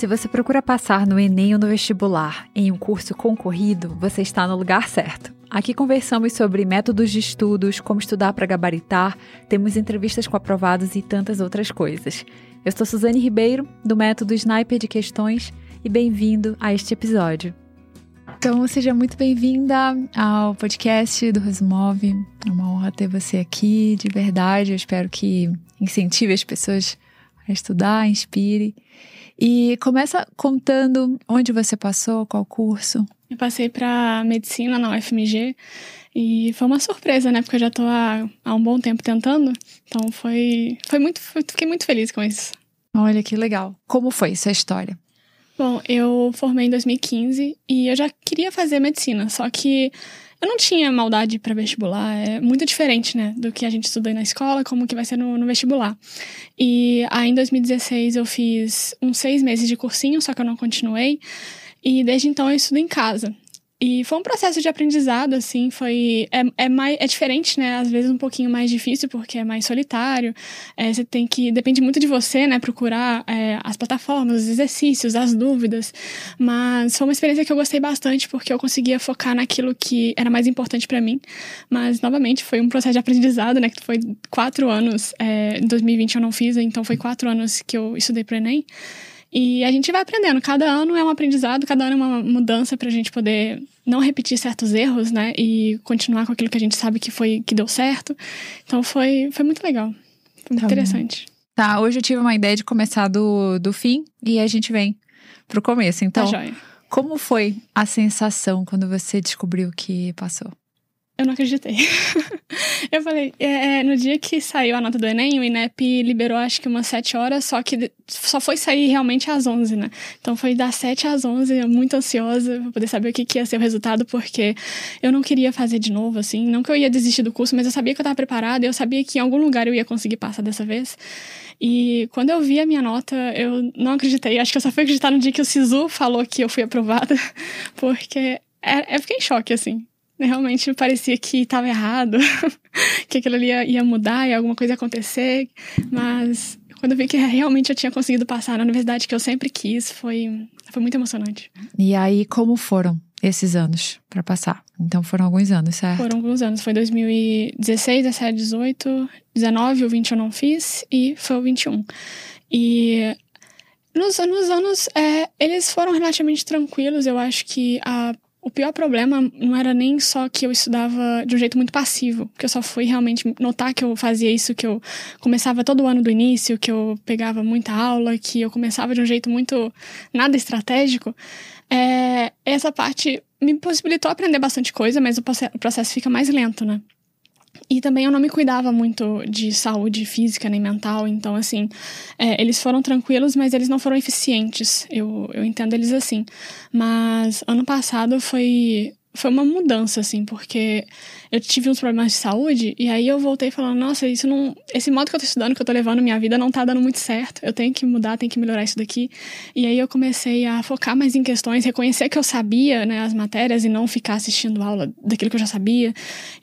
Se você procura passar no Enem ou no vestibular em um curso concorrido, você está no lugar certo. Aqui conversamos sobre métodos de estudos, como estudar para gabaritar, temos entrevistas com aprovados e tantas outras coisas. Eu sou Suzane Ribeiro, do método Sniper de Questões, e bem-vindo a este episódio. Então, seja muito bem-vinda ao podcast do Resumove. É uma honra ter você aqui, de verdade. Eu espero que incentive as pessoas a estudar, inspire. E começa contando onde você passou, qual curso. Eu passei para medicina na UFMG e foi uma surpresa, né? Porque eu já tô há, há um bom tempo tentando. Então foi, foi muito, foi, fiquei muito feliz com isso. Olha que legal. Como foi essa história? Bom, eu formei em 2015 e eu já queria fazer medicina, só que eu não tinha maldade para vestibular, é muito diferente, né, do que a gente estuda na escola, como que vai ser no, no, vestibular. E aí em 2016 eu fiz uns seis meses de cursinho, só que eu não continuei. E desde então eu estudo em casa. E foi um processo de aprendizado, assim, foi... É, é, mais, é diferente, né? Às vezes um pouquinho mais difícil, porque é mais solitário. É, você tem que... Depende muito de você, né? Procurar é, as plataformas, os exercícios, as dúvidas. Mas foi uma experiência que eu gostei bastante, porque eu conseguia focar naquilo que era mais importante para mim. Mas, novamente, foi um processo de aprendizado, né? Que foi quatro anos. É, em 2020 eu não fiz, então foi quatro anos que eu estudei pro Enem. E a gente vai aprendendo. Cada ano é um aprendizado, cada ano é uma mudança para a gente poder não repetir certos erros, né? E continuar com aquilo que a gente sabe que foi que deu certo. Então foi, foi muito legal. Foi muito tá interessante. Bom. Tá, hoje eu tive uma ideia de começar do, do fim e a gente vem pro começo. Então, tá como foi a sensação quando você descobriu que passou? Eu não acreditei. eu falei, é, é, no dia que saiu a nota do Enem, o INEP liberou acho que umas 7 horas, só que só foi sair realmente às 11, né? Então foi das 7 às 11, eu muito ansiosa pra poder saber o que, que ia ser o resultado, porque eu não queria fazer de novo, assim. Não que eu ia desistir do curso, mas eu sabia que eu tava preparada, eu sabia que em algum lugar eu ia conseguir passar dessa vez. E quando eu vi a minha nota, eu não acreditei. Acho que eu só fui acreditar no dia que o Sisu falou que eu fui aprovada, porque é, eu fiquei em choque, assim. Realmente parecia que estava errado, que aquilo ali ia, ia mudar e alguma coisa ia acontecer, mas quando eu vi que realmente eu tinha conseguido passar na universidade que eu sempre quis, foi, foi muito emocionante. E aí, como foram esses anos para passar? Então foram alguns anos, certo? Foram alguns anos. Foi 2016, 17, 18, 19, o 20 eu não fiz e foi o 21. E nos, nos anos, é, eles foram relativamente tranquilos. Eu acho que a o pior problema não era nem só que eu estudava de um jeito muito passivo, que eu só fui realmente notar que eu fazia isso, que eu começava todo ano do início, que eu pegava muita aula, que eu começava de um jeito muito nada estratégico. É, essa parte me possibilitou aprender bastante coisa, mas o processo fica mais lento, né? E também eu não me cuidava muito de saúde física nem mental, então, assim, é, eles foram tranquilos, mas eles não foram eficientes. Eu, eu entendo eles assim. Mas ano passado foi, foi uma mudança, assim, porque eu tive uns problemas de saúde e aí eu voltei falando, nossa, isso não. Esse modo que eu tô estudando, que eu tô levando minha vida, não tá dando muito certo. Eu tenho que mudar, tenho que melhorar isso daqui. E aí eu comecei a focar mais em questões, reconhecer que eu sabia, né, as matérias e não ficar assistindo aula daquilo que eu já sabia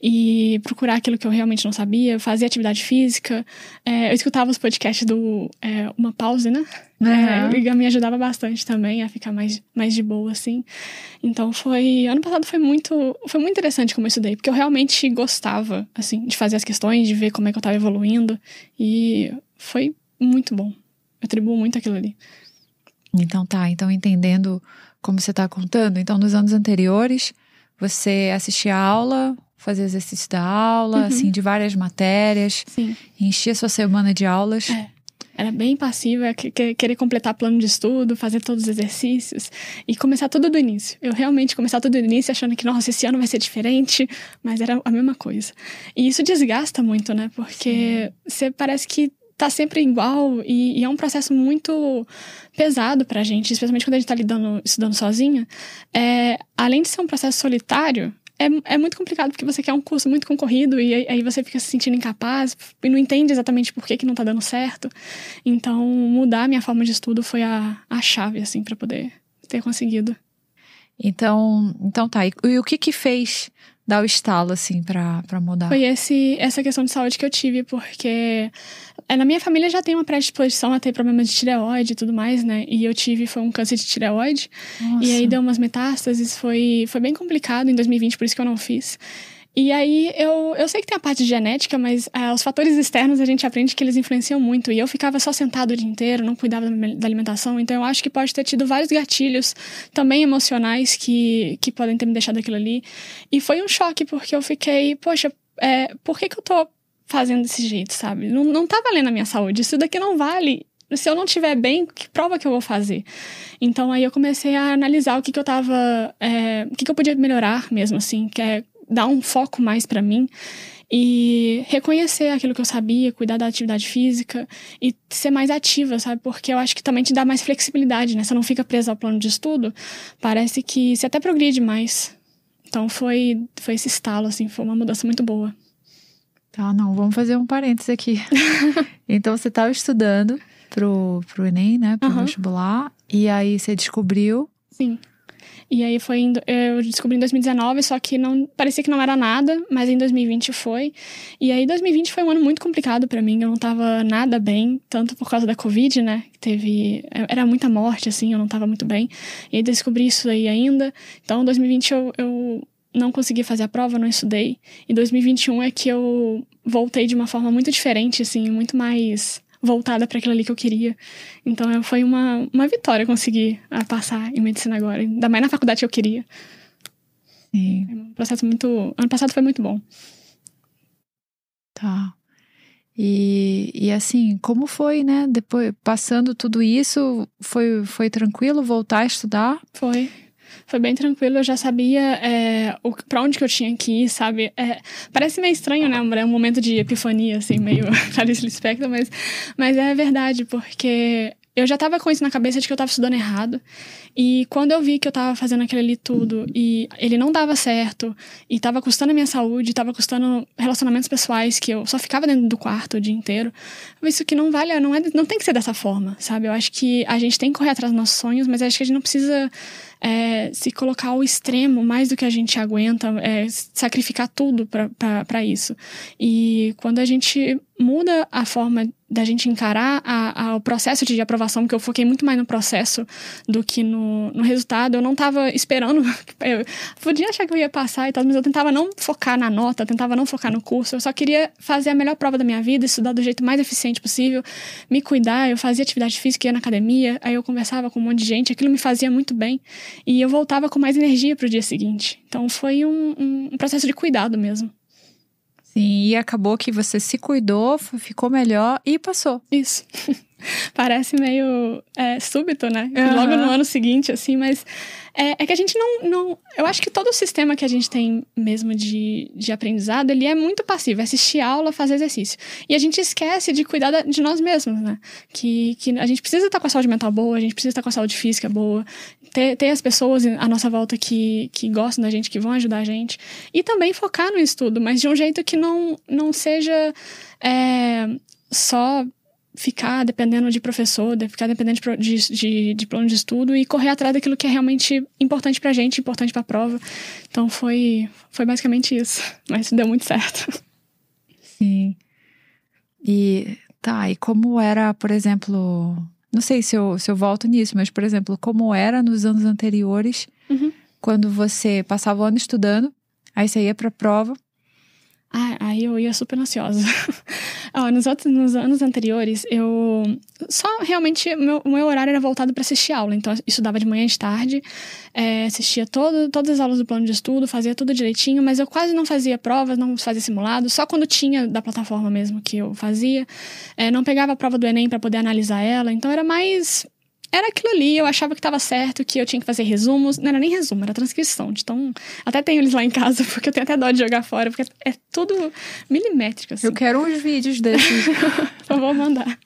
e procurar aquilo que eu realmente não sabia, fazer atividade física. É, eu escutava os podcasts do é, Uma Pause, né? Uhum. É, me ajudava bastante também a ficar mais, mais de boa, assim. Então foi. Ano passado foi muito. Foi muito interessante como eu estudei, porque eu realmente gostava, assim, de fazer as questões, de ver como é que eu tava evoluindo. E foi muito bom. Eu atribuo muito aquilo ali. Então tá, então entendendo como você tá contando, então nos anos anteriores você assistia a aula, fazia exercício da aula, uhum. assim, de várias matérias, Sim. enchia sua semana de aulas. É. Era bem passiva, querer completar plano de estudo, fazer todos os exercícios e começar tudo do início. Eu realmente começar tudo do início achando que, nossa, esse ano vai ser diferente, mas era a mesma coisa. E isso desgasta muito, né? Porque você parece que tá sempre igual e, e, é um processo muito pesado pra gente, especialmente quando a gente tá lidando, estudando sozinha. É, além de ser um processo solitário, é, é muito complicado, porque você quer um curso muito concorrido e aí você fica se sentindo incapaz e não entende exatamente por que, que não tá dando certo. Então, mudar a minha forma de estudo foi a, a chave, assim, para poder ter conseguido. Então, então tá. E, e o que que fez dar o estalo, assim, pra mudar? Foi esse, essa questão de saúde que eu tive, porque na minha família já tem uma predisposição a ter problemas de tireoide e tudo mais, né? E eu tive, foi um câncer de tireoide. Nossa. E aí deu umas metástases, foi, foi bem complicado em 2020, por isso que eu não fiz. E aí eu, eu sei que tem a parte de genética, mas é, os fatores externos a gente aprende que eles influenciam muito. E eu ficava só sentado o dia inteiro, não cuidava da alimentação. Então eu acho que pode ter tido vários gatilhos também emocionais que, que podem ter me deixado aquilo ali. E foi um choque, porque eu fiquei, poxa, é, por que, que eu tô fazendo desse jeito, sabe? Não, não tá valendo a minha saúde. Isso daqui não vale se eu não estiver bem, que prova que eu vou fazer? Então aí eu comecei a analisar o que, que eu tava. É, o que, que eu podia melhorar mesmo, assim, que é dar um foco mais para mim e reconhecer aquilo que eu sabia, cuidar da atividade física e ser mais ativa, sabe? Porque eu acho que também te dá mais flexibilidade, né? Você não fica presa ao plano de estudo, parece que você até progride mais. Então foi, foi esse estalo, assim, foi uma mudança muito boa. Tá, não, vamos fazer um parênteses aqui. então você estava estudando pro, pro Enem, né? Pro uhum. vestibular, e aí você descobriu. Sim e aí foi indo, eu descobri em 2019, só que não parecia que não era nada, mas em 2020 foi. E aí 2020 foi um ano muito complicado para mim, eu não tava nada bem, tanto por causa da Covid, né? Teve era muita morte assim, eu não tava muito bem. E aí descobri isso aí ainda. Então 2020 eu, eu não consegui fazer a prova, não estudei. E 2021 é que eu voltei de uma forma muito diferente, assim, muito mais voltada para aquilo ali que eu queria. Então foi uma, uma vitória conseguir ah, passar em medicina agora, ainda mais na faculdade que eu queria. Sim. Um processo muito. Ano passado foi muito bom. Tá. E, e assim, como foi, né? Depois, passando tudo isso, foi, foi tranquilo voltar a estudar? Foi. Foi bem tranquilo, eu já sabia é, o, pra onde que eu tinha que ir, sabe? É, parece meio estranho, né? É um momento de epifania, assim, meio Clarice Lispector, mas, mas é verdade, porque eu já tava com isso na cabeça de que eu tava estudando errado. E quando eu vi que eu tava fazendo aquele ali tudo e ele não dava certo, e tava custando a minha saúde, tava custando relacionamentos pessoais, que eu só ficava dentro do quarto o dia inteiro, isso que não vale, não, é, não tem que ser dessa forma, sabe? Eu acho que a gente tem que correr atrás dos nossos sonhos, mas acho que a gente não precisa é, se colocar ao extremo mais do que a gente aguenta, é, sacrificar tudo para isso. E quando a gente muda a forma da gente encarar a, a, o processo de aprovação, porque eu foquei muito mais no processo do que no, no resultado. Eu não estava esperando, eu podia achar que eu ia passar e tal, mas eu tentava não focar na nota, tentava não focar no curso. Eu só queria fazer a melhor prova da minha vida, estudar do jeito mais eficiente possível, me cuidar. Eu fazia atividade física, ia na academia, aí eu conversava com um monte de gente, aquilo me fazia muito bem. E eu voltava com mais energia para o dia seguinte. Então foi um, um, um processo de cuidado mesmo. Sim, e acabou que você se cuidou, ficou melhor e passou. Isso. Parece meio é, súbito, né? Uhum. Logo no ano seguinte, assim, mas é, é, que a gente não, não. Eu acho que todo o sistema que a gente tem mesmo de, de aprendizado, ele é muito passivo. É assistir aula, fazer exercício. E a gente esquece de cuidar de nós mesmos, né? Que, que a gente precisa estar com a saúde mental boa, a gente precisa estar com a saúde física boa, ter, ter as pessoas à nossa volta que, que gostam da gente, que vão ajudar a gente. E também focar no estudo, mas de um jeito que não, não seja é, só ficar dependendo de professor, de ficar dependendo de, de, de, plano de estudo e correr atrás daquilo que é realmente importante pra gente, importante pra prova. Então foi, foi basicamente isso. Mas deu muito certo. Sim. E tá, e como era, por exemplo, não sei se eu, se eu volto nisso, mas, por exemplo, como era nos anos anteriores, uhum. quando você passava o ano estudando, aí você ia pra prova, ah, aí eu ia super ansiosa. Ó, nos, outros, nos anos anteriores, eu. Só realmente meu, o meu horário era voltado para assistir aula. Então, eu estudava de manhã e de tarde, é, assistia todo, todas as aulas do plano de estudo, fazia tudo direitinho, mas eu quase não fazia provas, não fazia simulado, só quando tinha da plataforma mesmo que eu fazia. É, não pegava a prova do Enem para poder analisar ela. Então, era mais era aquilo ali, eu achava que estava certo, que eu tinha que fazer resumos. Não era nem resumo, era transcrição. Então, até tenho eles lá em casa, porque eu tenho até dó de jogar fora, porque é tudo milimétrico, assim. Eu quero uns vídeos desses. então, vou mandar.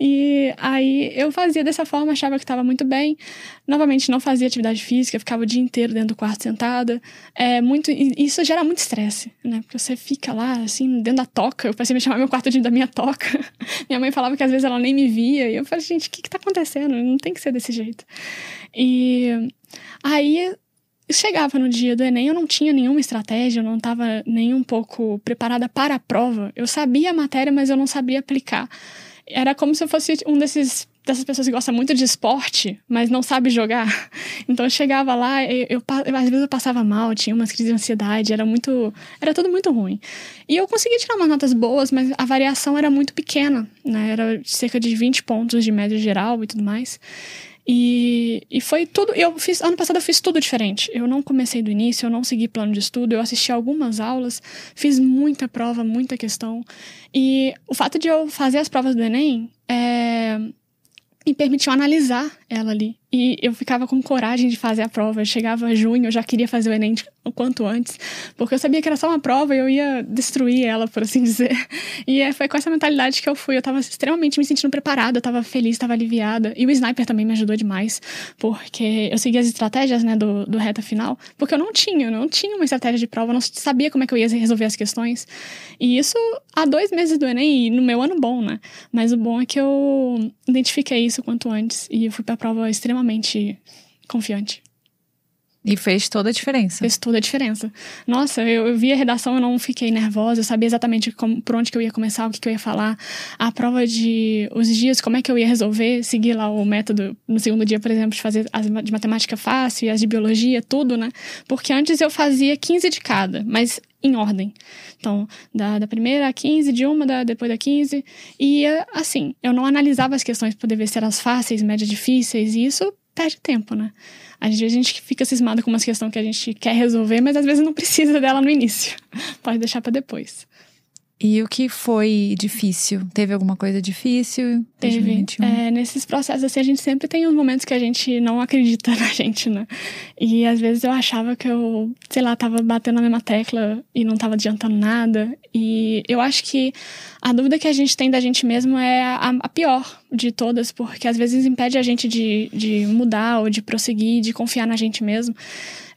E aí eu fazia dessa forma, achava que estava muito bem. Novamente, não fazia atividade física, ficava o dia inteiro dentro do quarto sentada. É muito, isso gera muito estresse, né? Porque você fica lá, assim, dentro da toca. Eu passei a me chamar meu quarto de da minha toca. minha mãe falava que às vezes ela nem me via. E eu falei, gente, o que, que tá acontecendo? Não tem que ser desse jeito. E aí chegava no dia do Enem, eu não tinha nenhuma estratégia, eu não estava nem um pouco preparada para a prova. Eu sabia a matéria, mas eu não sabia aplicar. Era como se eu fosse um desses dessas pessoas que gostam muito de esporte, mas não sabe jogar. Então eu chegava lá, eu, eu, eu, às vezes eu passava mal, tinha umas crises de ansiedade, era muito, era tudo muito ruim. E eu consegui tirar umas notas boas, mas a variação era muito pequena, né? Era cerca de 20 pontos de média geral e tudo mais. E, e foi tudo. Eu fiz. Ano passado eu fiz tudo diferente. Eu não comecei do início, eu não segui plano de estudo, eu assisti algumas aulas, fiz muita prova, muita questão. E o fato de eu fazer as provas do Enem é, me permitiu analisar ela ali. E eu ficava com coragem de fazer a prova. Chegava junho, eu já queria fazer o Enem o quanto antes, porque eu sabia que era só uma prova e eu ia destruir ela, por assim dizer. E é, foi com essa mentalidade que eu fui. Eu tava extremamente me sentindo preparada, eu tava feliz, tava aliviada. E o sniper também me ajudou demais, porque eu segui as estratégias, né, do, do reta final, porque eu não tinha, eu não tinha uma estratégia de prova, eu não sabia como é que eu ia resolver as questões. E isso há dois meses do Enem, e no meu ano bom, né? Mas o bom é que eu identifiquei isso quanto antes e eu fui pra prova extremamente extremamente confiante. E fez toda a diferença. Fez toda a diferença. Nossa, eu, eu vi a redação, eu não fiquei nervosa, eu sabia exatamente como, por onde que eu ia começar, o que, que eu ia falar. A prova de os dias, como é que eu ia resolver, seguir lá o método no segundo dia, por exemplo, de fazer as de matemática fácil e as de biologia, tudo, né? Porque antes eu fazia 15 de cada, mas em ordem. Então, da, da primeira a 15, de uma, da, depois da 15. E, assim, eu não analisava as questões para poder ver se eram fáceis, médias difíceis, e isso perde tempo, né? Às vezes a gente fica cismado com umas questões que a gente quer resolver, mas às vezes não precisa dela no início. Pode deixar para depois. E o que foi difícil? Teve alguma coisa difícil? Teve. É, nesses processos, assim, a gente sempre tem uns momentos que a gente não acredita na gente, né? E às vezes eu achava que eu, sei lá, tava batendo na mesma tecla e não tava adiantando nada. E eu acho que a dúvida que a gente tem da gente mesmo é a, a pior de todas, porque às vezes impede a gente de, de mudar ou de prosseguir, de confiar na gente mesmo.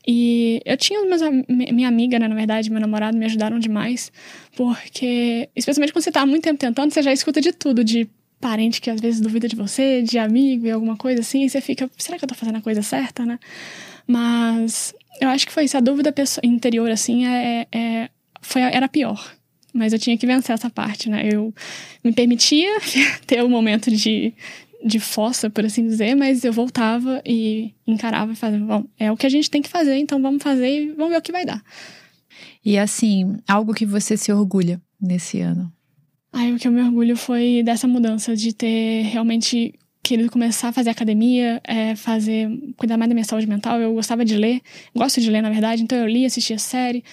E eu tinha meus, minha amiga, né, na verdade, meu namorado me ajudaram demais, porque, especialmente quando você tá há muito tempo tentando, você já escuta de tudo, de parente que às vezes duvida de você, de amigo e alguma coisa assim, e você fica, será que eu tô fazendo a coisa certa, né? Mas eu acho que foi isso, a dúvida interior, assim, é, é, foi, era pior. Mas eu tinha que vencer essa parte, né? Eu me permitia ter o um momento de, de fossa, por assim dizer, mas eu voltava e encarava e fazia, bom, é o que a gente tem que fazer, então vamos fazer e vamos ver o que vai dar. E assim, algo que você se orgulha nesse ano? Ai, o que eu me orgulho foi dessa mudança, de ter realmente querido começar a fazer academia, é, fazer, cuidar mais da minha saúde mental. Eu gostava de ler, gosto de ler, na verdade, então eu li, assistia série.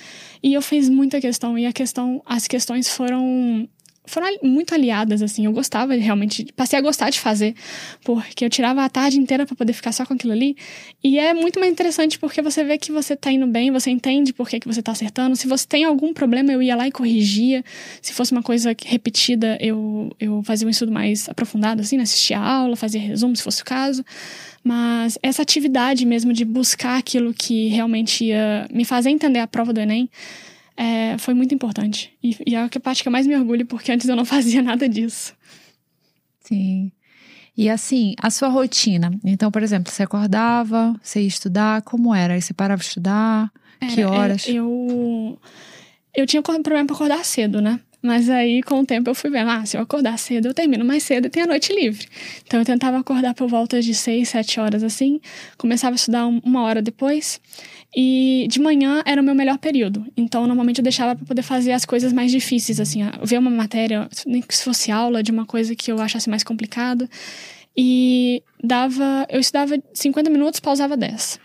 E eu fiz muita questão, e a questão, as questões foram foram muito aliadas, assim. Eu gostava realmente, passei a gostar de fazer, porque eu tirava a tarde inteira para poder ficar só com aquilo ali. E é muito mais interessante porque você vê que você tá indo bem, você entende por que, que você tá acertando. Se você tem algum problema, eu ia lá e corrigia. Se fosse uma coisa repetida, eu, eu fazia um estudo mais aprofundado, assim, né? assistia a aula, fazia resumo, se fosse o caso. Mas essa atividade mesmo de buscar aquilo que realmente ia me fazer entender a prova do Enem é, foi muito importante. E, e é a parte que eu mais me orgulho, porque antes eu não fazia nada disso. Sim. E assim, a sua rotina. Então, por exemplo, você acordava, você ia estudar, como era? Aí você parava de estudar? que é, horas? eu. Eu tinha problema pra acordar cedo, né? Mas aí, com o tempo, eu fui vendo, ah, se eu acordar cedo, eu termino mais cedo e tenho a noite livre. Então, eu tentava acordar por volta de seis, sete horas, assim. Começava a estudar uma hora depois. E de manhã era o meu melhor período. Então, normalmente eu deixava para poder fazer as coisas mais difíceis, assim, ver uma matéria, nem que fosse aula de uma coisa que eu achasse mais complicada. E dava, eu estudava 50 minutos, pausava 10.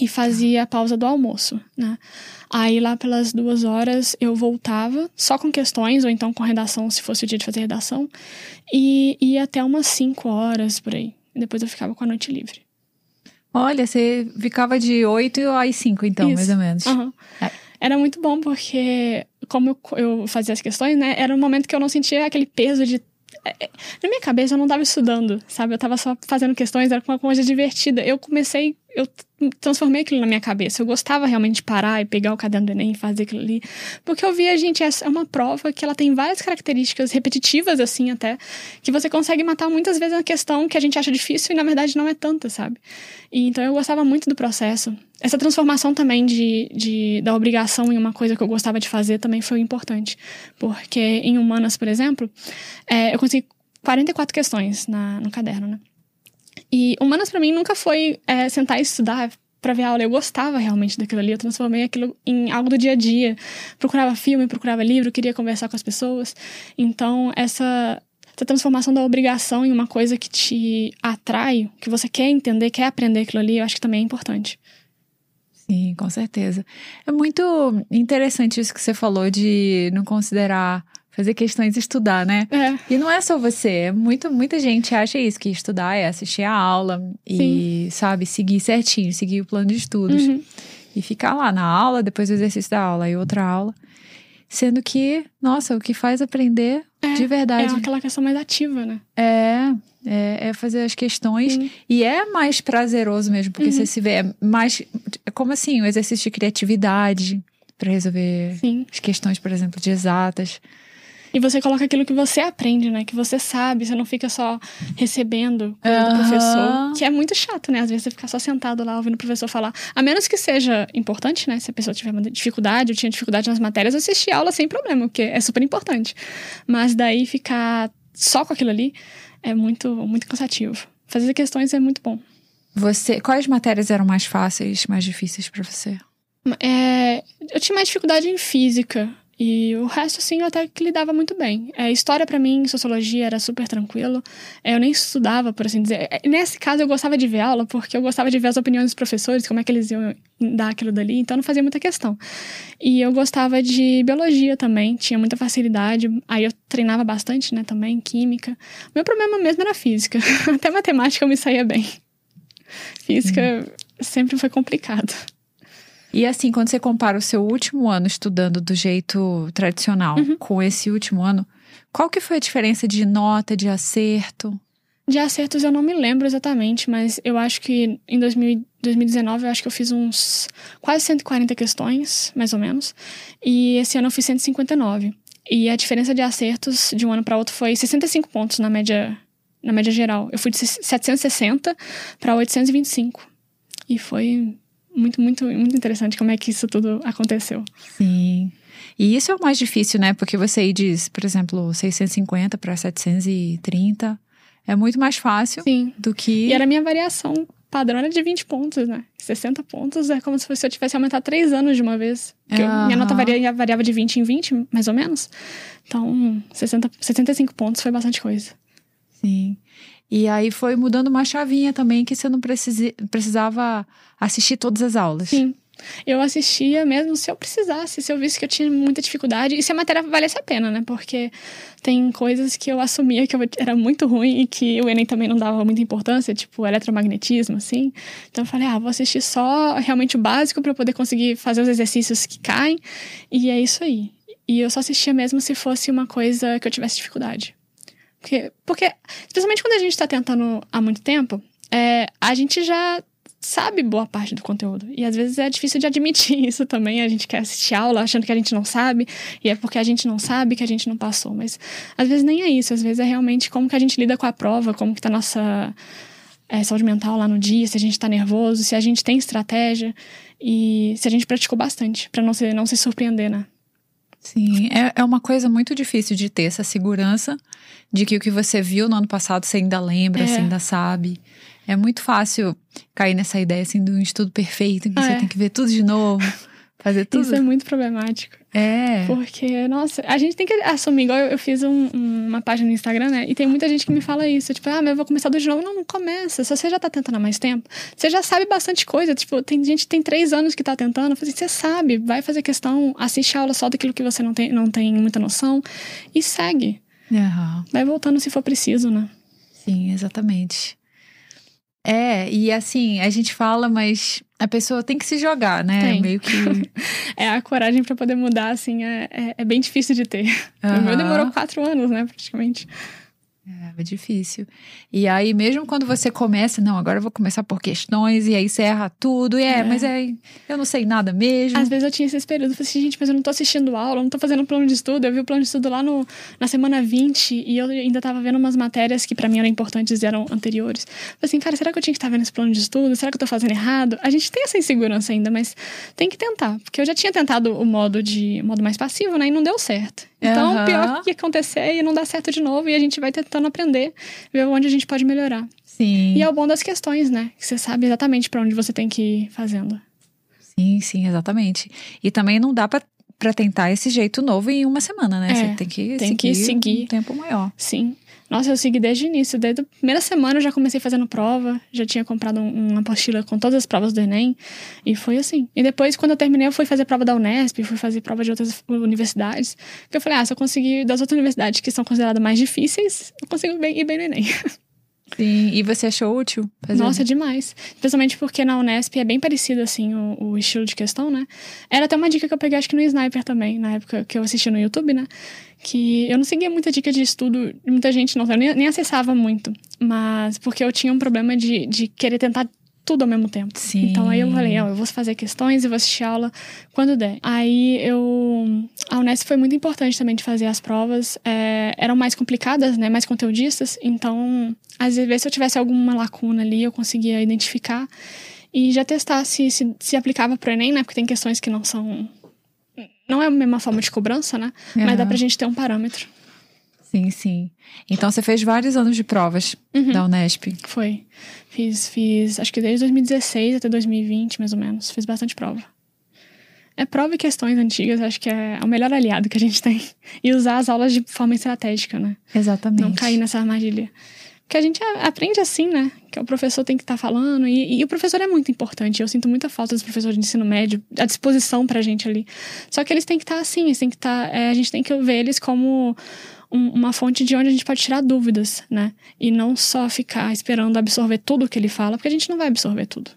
E fazia a pausa do almoço, né? Aí lá pelas duas horas eu voltava, só com questões, ou então com redação, se fosse o dia de fazer redação, e ia até umas 5 horas por aí. Depois eu ficava com a noite livre. Olha, você ficava de 8 às 5, então, Isso. mais ou menos. Uhum. É. Era muito bom porque, como eu, eu fazia as questões, né? Era um momento que eu não sentia aquele peso de é, é, na minha cabeça eu não estava estudando, sabe? Eu estava só fazendo questões, era uma coisa divertida. Eu comecei eu transformei aquilo na minha cabeça. Eu gostava realmente de parar e pegar o caderno do Enem e fazer aquilo ali. Porque eu via, gente, essa é uma prova que ela tem várias características repetitivas, assim, até, que você consegue matar muitas vezes a questão que a gente acha difícil e, na verdade, não é tanta, sabe? E, então, eu gostava muito do processo. Essa transformação também de, de, da obrigação em uma coisa que eu gostava de fazer também foi importante. Porque em Humanas, por exemplo, é, eu consegui 44 questões na, no caderno, né? E humanas para mim nunca foi é, sentar e estudar para ver aula. Eu gostava realmente daquilo ali. Eu transformei aquilo em algo do dia a dia. Procurava filme, procurava livro, queria conversar com as pessoas. Então, essa, essa transformação da obrigação em uma coisa que te atrai, que você quer entender, quer aprender aquilo ali, eu acho que também é importante. Sim, com certeza. É muito interessante isso que você falou de não considerar fazer questões de estudar, né? É. E não é só você, é muito, muita gente acha isso, que estudar é assistir a aula e, Sim. sabe, seguir certinho, seguir o plano de estudos. Uhum. E ficar lá na aula, depois do exercício da aula e outra aula. Sendo que, nossa, o que faz aprender é, de verdade. É aquela questão mais ativa, né? É, é, é fazer as questões. Sim. E é mais prazeroso mesmo, porque uhum. você se vê é mais. É como assim, o um exercício de criatividade para resolver Sim. as questões, por exemplo, de exatas. E você coloca aquilo que você aprende, né? Que você sabe, você não fica só recebendo coisa do professor. Que é muito chato, né? Às vezes você ficar só sentado lá ouvindo o professor falar. A menos que seja importante, né? Se a pessoa tiver dificuldade, ou tinha dificuldade nas matérias, assistir aula sem problema, porque é super importante. Mas daí ficar só com aquilo ali é muito, muito cansativo. Fazer questões é muito bom. Você, quais matérias eram mais fáceis, mais difíceis para você? É, eu tinha mais dificuldade em física. E o resto, assim, eu até que lidava muito bem. É, história para mim, sociologia, era super tranquilo. É, eu nem estudava, por assim dizer. É, nesse caso, eu gostava de ver aula, porque eu gostava de ver as opiniões dos professores, como é que eles iam dar aquilo dali, então não fazia muita questão. E eu gostava de biologia também, tinha muita facilidade. Aí eu treinava bastante, né, também, química. Meu problema mesmo era física. até matemática eu me saía bem. Física uhum. sempre foi complicado. E assim, quando você compara o seu último ano estudando do jeito tradicional uhum. com esse último ano, qual que foi a diferença de nota, de acerto? De acertos eu não me lembro exatamente, mas eu acho que em 2000, 2019 eu acho que eu fiz uns quase 140 questões, mais ou menos. E esse ano eu fiz 159. E a diferença de acertos de um ano para outro foi 65 pontos na média, na média geral. Eu fui de 760 para 825. E foi muito, muito, muito interessante como é que isso tudo aconteceu. Sim. E isso é o mais difícil, né? Porque você diz, por exemplo, 650 para 730 é muito mais fácil Sim. do que. E era a minha variação padrão era de 20 pontos, né? 60 pontos é como se eu tivesse aumentado 3 anos de uma vez. Porque uhum. minha nota varia, variava de 20 em 20, mais ou menos. Então, 60, 65 pontos foi bastante coisa. Sim. E aí foi mudando uma chavinha também que você não precisava assistir todas as aulas. Sim. Eu assistia mesmo se eu precisasse, se eu visse que eu tinha muita dificuldade e se a matéria valesse a pena, né? Porque tem coisas que eu assumia que eu era muito ruim e que o Enem também não dava muita importância, tipo eletromagnetismo, assim. Então eu falei, ah, vou assistir só realmente o básico para poder conseguir fazer os exercícios que caem e é isso aí. E eu só assistia mesmo se fosse uma coisa que eu tivesse dificuldade. Porque, porque especialmente quando a gente está tentando há muito tempo, é, a gente já sabe boa parte do conteúdo. E às vezes é difícil de admitir isso também. A gente quer assistir aula achando que a gente não sabe, e é porque a gente não sabe que a gente não passou. Mas às vezes nem é isso, às vezes é realmente como que a gente lida com a prova, como que tá a nossa é, saúde mental lá no dia, se a gente tá nervoso, se a gente tem estratégia e se a gente praticou bastante, para não se, não se surpreender, né? Sim, é, é uma coisa muito difícil de ter essa segurança de que o que você viu no ano passado você ainda lembra, é. você ainda sabe. É muito fácil cair nessa ideia assim de um estudo perfeito, que é. você tem que ver tudo de novo, fazer tudo. Isso é muito problemático. É. Porque, nossa, a gente tem que assumir, igual eu, fiz um, uma página no Instagram, né? E tem muita gente que me fala isso, tipo, ah, mas eu vou começar do de novo. Não, não começa. Se você já tá tentando há mais tempo, você já sabe bastante coisa. Tipo, tem gente que tem três anos que tá tentando. Assim, você sabe, vai fazer questão, assiste a aula só daquilo que você não tem, não tem muita noção e segue. Uhum. Vai voltando se for preciso, né? Sim, exatamente. É, e assim, a gente fala, mas a pessoa tem que se jogar, né? Tem. Meio que. é, a coragem para poder mudar, assim, é, é, é, bem difícil de ter. Uhum. O meu demorou quatro anos, né, praticamente. É. Difícil. E aí, mesmo quando você começa, não, agora eu vou começar por questões, e aí você erra tudo, e é, é. mas é, eu não sei nada mesmo. Às vezes eu tinha esses períodos, eu falei assim, gente, mas eu não tô assistindo aula, eu não tô fazendo plano de estudo. Eu vi o plano de estudo lá no, na semana 20, e eu ainda tava vendo umas matérias que para mim eram importantes e eram anteriores. Eu falei assim, cara, será que eu tinha que estar tá vendo esse plano de estudo? Será que eu tô fazendo errado? A gente tem essa insegurança ainda, mas tem que tentar. Porque eu já tinha tentado o modo de modo mais passivo, né? E não deu certo. Então, uhum. pior que acontecer e não dá certo de novo, e a gente vai tentando aprender, ver onde a gente pode melhorar. Sim. E é o bom das questões, né? Que você sabe exatamente para onde você tem que ir fazendo. Sim, sim, exatamente. E também não dá para para tentar esse jeito novo em uma semana, né? É, você tem que tem seguir que seguir um tempo maior. Sim. Nossa, eu segui desde o início. Desde a primeira semana eu já comecei fazendo prova. Já tinha comprado um, uma apostila com todas as provas do Enem. E foi assim. E depois, quando eu terminei, eu fui fazer prova da Unesp, fui fazer prova de outras universidades. Porque eu falei, ah, se eu conseguir das outras universidades que são consideradas mais difíceis, eu consigo bem, ir bem no Enem. Sim, e você achou útil? Fazer? Nossa, demais. Especialmente porque na Unesp é bem parecido, assim, o, o, estilo de questão, né? Era até uma dica que eu peguei, acho que no Sniper também, na época que eu assisti no YouTube, né? Que eu não seguia muita dica de estudo muita gente, não. Eu nem, nem acessava muito. Mas porque eu tinha um problema de, de querer tentar tudo ao mesmo tempo. Sim. Então aí eu falei, eu vou fazer questões e vou assistir aula quando der. Aí eu. A Unesp foi muito importante também de fazer as provas. É, eram mais complicadas, né? Mais conteudistas. Então, às vezes, se eu tivesse alguma lacuna ali, eu conseguia identificar e já testar se se, se aplicava pro Enem, né? Porque tem questões que não são. Não é a mesma forma de cobrança, né? Uhum. Mas dá pra gente ter um parâmetro. Sim, sim. Então você fez vários anos de provas uhum. da Unesp. Foi. Fiz, fiz, acho que desde 2016 até 2020, mais ou menos. Fiz bastante prova. É prova e questões antigas, acho que é o melhor aliado que a gente tem. E usar as aulas de forma estratégica, né? Exatamente. Não cair nessa armadilha. Porque a gente aprende assim, né? Que o professor tem que estar tá falando. E, e, o professor é muito importante. Eu sinto muita falta dos professores de ensino médio, à disposição pra gente ali. Só que eles têm que estar tá assim, eles têm que estar. Tá, é, a gente tem que ver eles como um, uma fonte de onde a gente pode tirar dúvidas, né? E não só ficar esperando absorver tudo que ele fala, porque a gente não vai absorver tudo.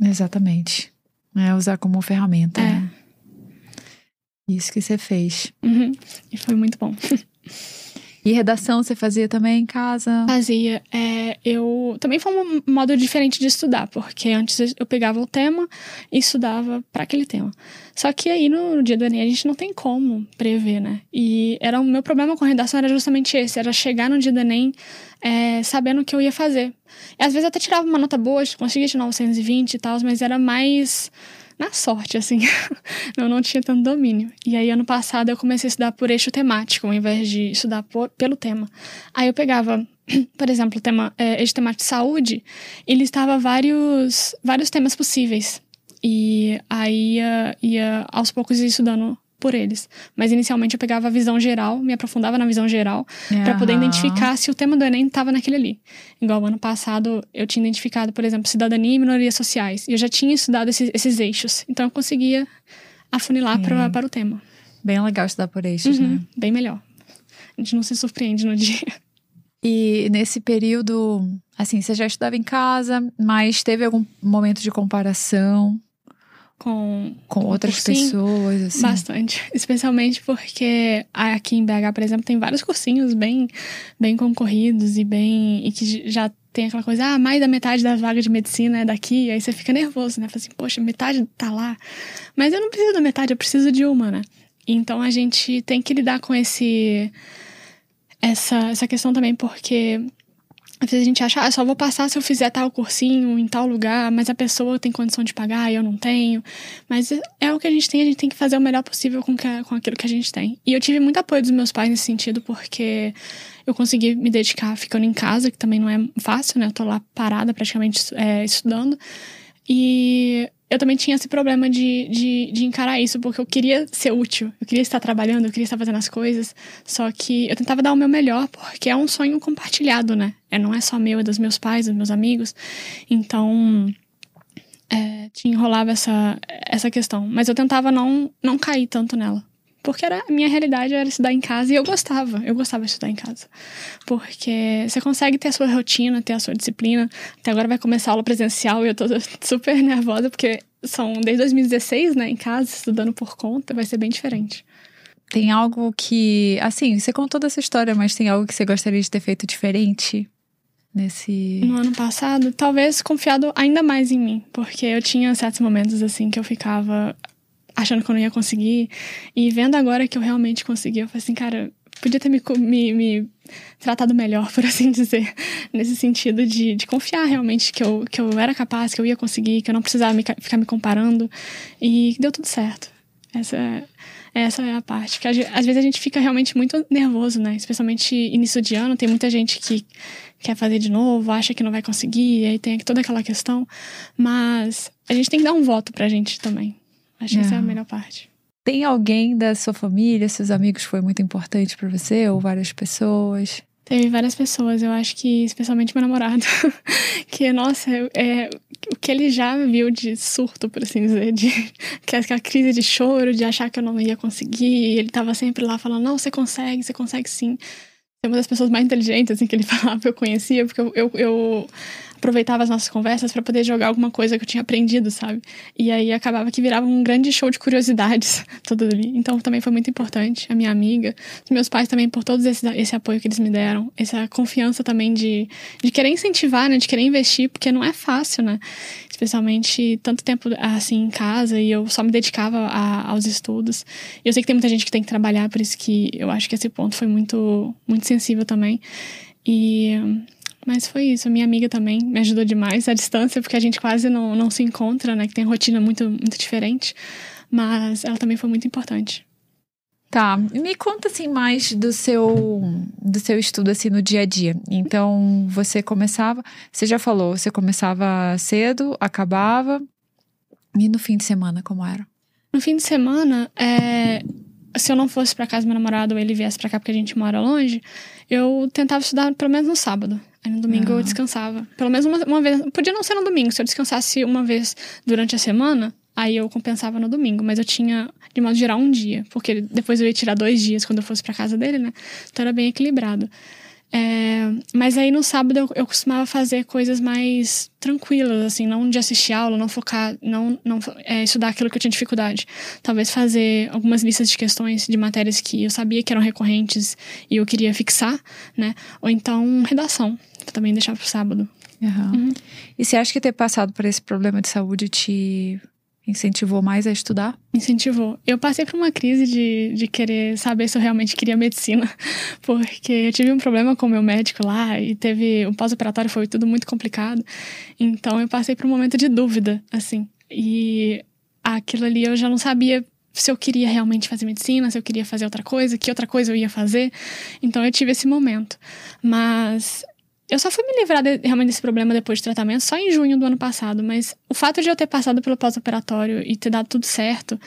Exatamente. É usar como ferramenta. É. Né? Isso que você fez. Uhum. E foi muito bom. E redação você fazia também em casa? Fazia. É, eu também foi um modo diferente de estudar, porque antes eu pegava o tema e estudava para aquele tema. Só que aí no, dia do Enem a gente não tem como prever, né? E era o meu problema com redação era justamente esse, era chegar no dia do Enem é, sabendo o que eu ia fazer. E às vezes eu até tirava uma nota boa, conseguia tirar 920 e tal, mas era mais na sorte, assim. eu não tinha tanto domínio. E aí, ano passado, eu comecei a estudar por eixo temático, ao invés de estudar por, pelo tema. Aí eu pegava, por exemplo, o tema, é, eixo temático de saúde, ele estava vários, vários temas possíveis. E aí ia, ia aos poucos estudando por eles. Mas inicialmente eu pegava a visão geral, me aprofundava na visão geral, uhum. para poder identificar se o tema do Enem estava naquele ali. Igual ano passado eu tinha identificado, por exemplo, cidadania e minorias sociais. E eu já tinha estudado esses, esses eixos. Então eu conseguia afunilar pra, para o tema. Bem legal estudar por eixos, uhum, né? Bem melhor. A gente não se surpreende no dia. E nesse período, assim, você já estudava em casa, mas teve algum momento de comparação? Com, com outras cursinho, pessoas, assim. Bastante. Especialmente porque aqui em BH, por exemplo, tem vários cursinhos bem, bem concorridos e bem. e que já tem aquela coisa, ah, mais da metade das vagas de medicina é daqui, aí você fica nervoso, né? Fala assim, poxa, metade tá lá. Mas eu não preciso da metade, eu preciso de uma, né? Então a gente tem que lidar com esse. Essa, essa questão também, porque às vezes a gente acha, ah, só vou passar se eu fizer tal cursinho em tal lugar, mas a pessoa tem condição de pagar e eu não tenho. Mas é o que a gente tem, a gente tem que fazer o melhor possível com, que, com aquilo que a gente tem. E eu tive muito apoio dos meus pais nesse sentido, porque eu consegui me dedicar ficando em casa, que também não é fácil, né? Eu tô lá parada praticamente é, estudando. E eu também tinha esse problema de, de, de, encarar isso, porque eu queria ser útil, eu queria estar trabalhando, eu queria estar fazendo as coisas, só que eu tentava dar o meu melhor, porque é um sonho compartilhado, né? É, não é só meu, é dos meus pais, dos meus amigos. Então, é, te enrolava essa, essa questão. Mas eu tentava não, não cair tanto nela. Porque era, a minha realidade era estudar em casa e eu gostava, eu gostava de estudar em casa. Porque você consegue ter a sua rotina, ter a sua disciplina. Até agora vai começar a aula presencial e eu tô super nervosa porque são desde 2016, né, em casa, estudando por conta, vai ser bem diferente. Tem algo que, assim, você contou dessa história, mas tem algo que você gostaria de ter feito diferente nesse. No ano passado, talvez confiado ainda mais em mim, porque eu tinha certos momentos assim que eu ficava achando que eu não ia conseguir. E vendo agora que eu realmente consegui, eu falei assim, cara, podia ter me, me, me tratado melhor, por assim dizer, nesse sentido de, de confiar realmente que eu, que eu era capaz, que eu ia conseguir, que eu não precisava me, ficar me comparando. E deu tudo certo. Essa, essa é a parte. Porque às vezes a gente fica realmente muito nervoso, né? Especialmente início de ano, tem muita gente que quer fazer de novo, acha que não vai conseguir, e aí tem toda aquela questão. Mas a gente tem que dar um voto pra gente também. Acho que essa é a é. melhor parte. Tem alguém da sua família, seus amigos, foi muito importante para você? Ou várias pessoas? Teve várias pessoas, eu acho que especialmente meu namorado. que, nossa, é, o que ele já viu de surto, por assim dizer, de que a crise de choro, de achar que eu não ia conseguir. Ele tava sempre lá falando: não, você consegue, você consegue sim. É uma das pessoas mais inteligentes assim, que ele falava que eu conhecia, porque eu, eu, eu aproveitava as nossas conversas para poder jogar alguma coisa que eu tinha aprendido, sabe? E aí acabava que virava um grande show de curiosidades tudo ali. Então também foi muito importante. A minha amiga, os meus pais também, por todo esse, esse apoio que eles me deram, essa confiança também de, de querer incentivar, né? De querer investir, porque não é fácil, né? Especialmente tanto tempo assim em casa e eu só me dedicava a, aos estudos. E eu sei que tem muita gente que tem que trabalhar, por isso que eu acho que esse ponto foi muito, muito sensível também. E mas foi isso. A minha amiga também me ajudou demais à distância, porque a gente quase não, não se encontra, né? Que tem rotina muito, muito diferente. Mas ela também foi muito importante. Tá, me conta assim mais do seu do seu estudo assim no dia a dia. Então, você começava, você já falou, você começava cedo, acabava e no fim de semana como era? No fim de semana, é, se eu não fosse para casa do meu namorado ou ele viesse para cá porque a gente mora longe, eu tentava estudar pelo menos no sábado. Aí no domingo ah. eu descansava. Pelo menos uma, uma vez. Podia não ser no domingo. Se eu descansasse uma vez durante a semana, aí eu compensava no domingo. Mas eu tinha, de modo geral, um dia. Porque depois eu ia tirar dois dias quando eu fosse pra casa dele, né? Então era bem equilibrado. É, mas aí no sábado eu, eu, costumava fazer coisas mais tranquilas, assim, não de assistir aula, não focar, não, não é, estudar aquilo que eu tinha dificuldade. Talvez fazer algumas listas de questões de matérias que eu sabia que eram recorrentes e eu queria fixar, né? Ou então redação, também deixar pro sábado. Uhum. Uhum. E você acha que ter passado por esse problema de saúde te Incentivou mais a estudar? Incentivou. Eu passei por uma crise de, de querer saber se eu realmente queria medicina, porque eu tive um problema com o meu médico lá e teve um pós-operatório, foi tudo muito complicado. Então eu passei por um momento de dúvida, assim. E aquilo ali eu já não sabia se eu queria realmente fazer medicina, se eu queria fazer outra coisa, que outra coisa eu ia fazer. Então eu tive esse momento. Mas eu só fui me livrar de, realmente desse problema depois de tratamento só em junho do ano passado, mas o fato de eu ter passado pelo pós-operatório e ter dado tudo certo,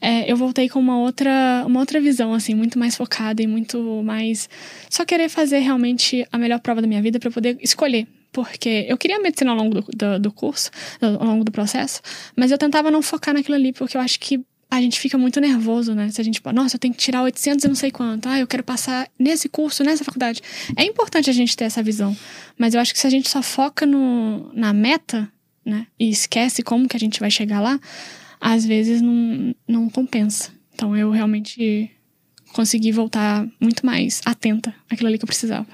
é, eu voltei com uma outra, uma outra visão, assim, muito mais focada e muito mais. Só querer fazer realmente a melhor prova da minha vida para poder escolher porque eu queria medicina ao longo do, do, do, curso, ao longo do processo, mas eu tentava não focar naquilo ali, porque eu acho que a gente fica muito nervoso, né? Se a gente, nossa, eu tenho que tirar 800 e não sei quanto. Ah, eu quero passar nesse curso, nessa faculdade. É importante a gente ter essa visão. Mas eu acho que se a gente só foca no, na meta, né? E esquece como que a gente vai chegar lá, às vezes não, não compensa. Então eu realmente consegui voltar muito mais atenta àquilo ali que eu precisava.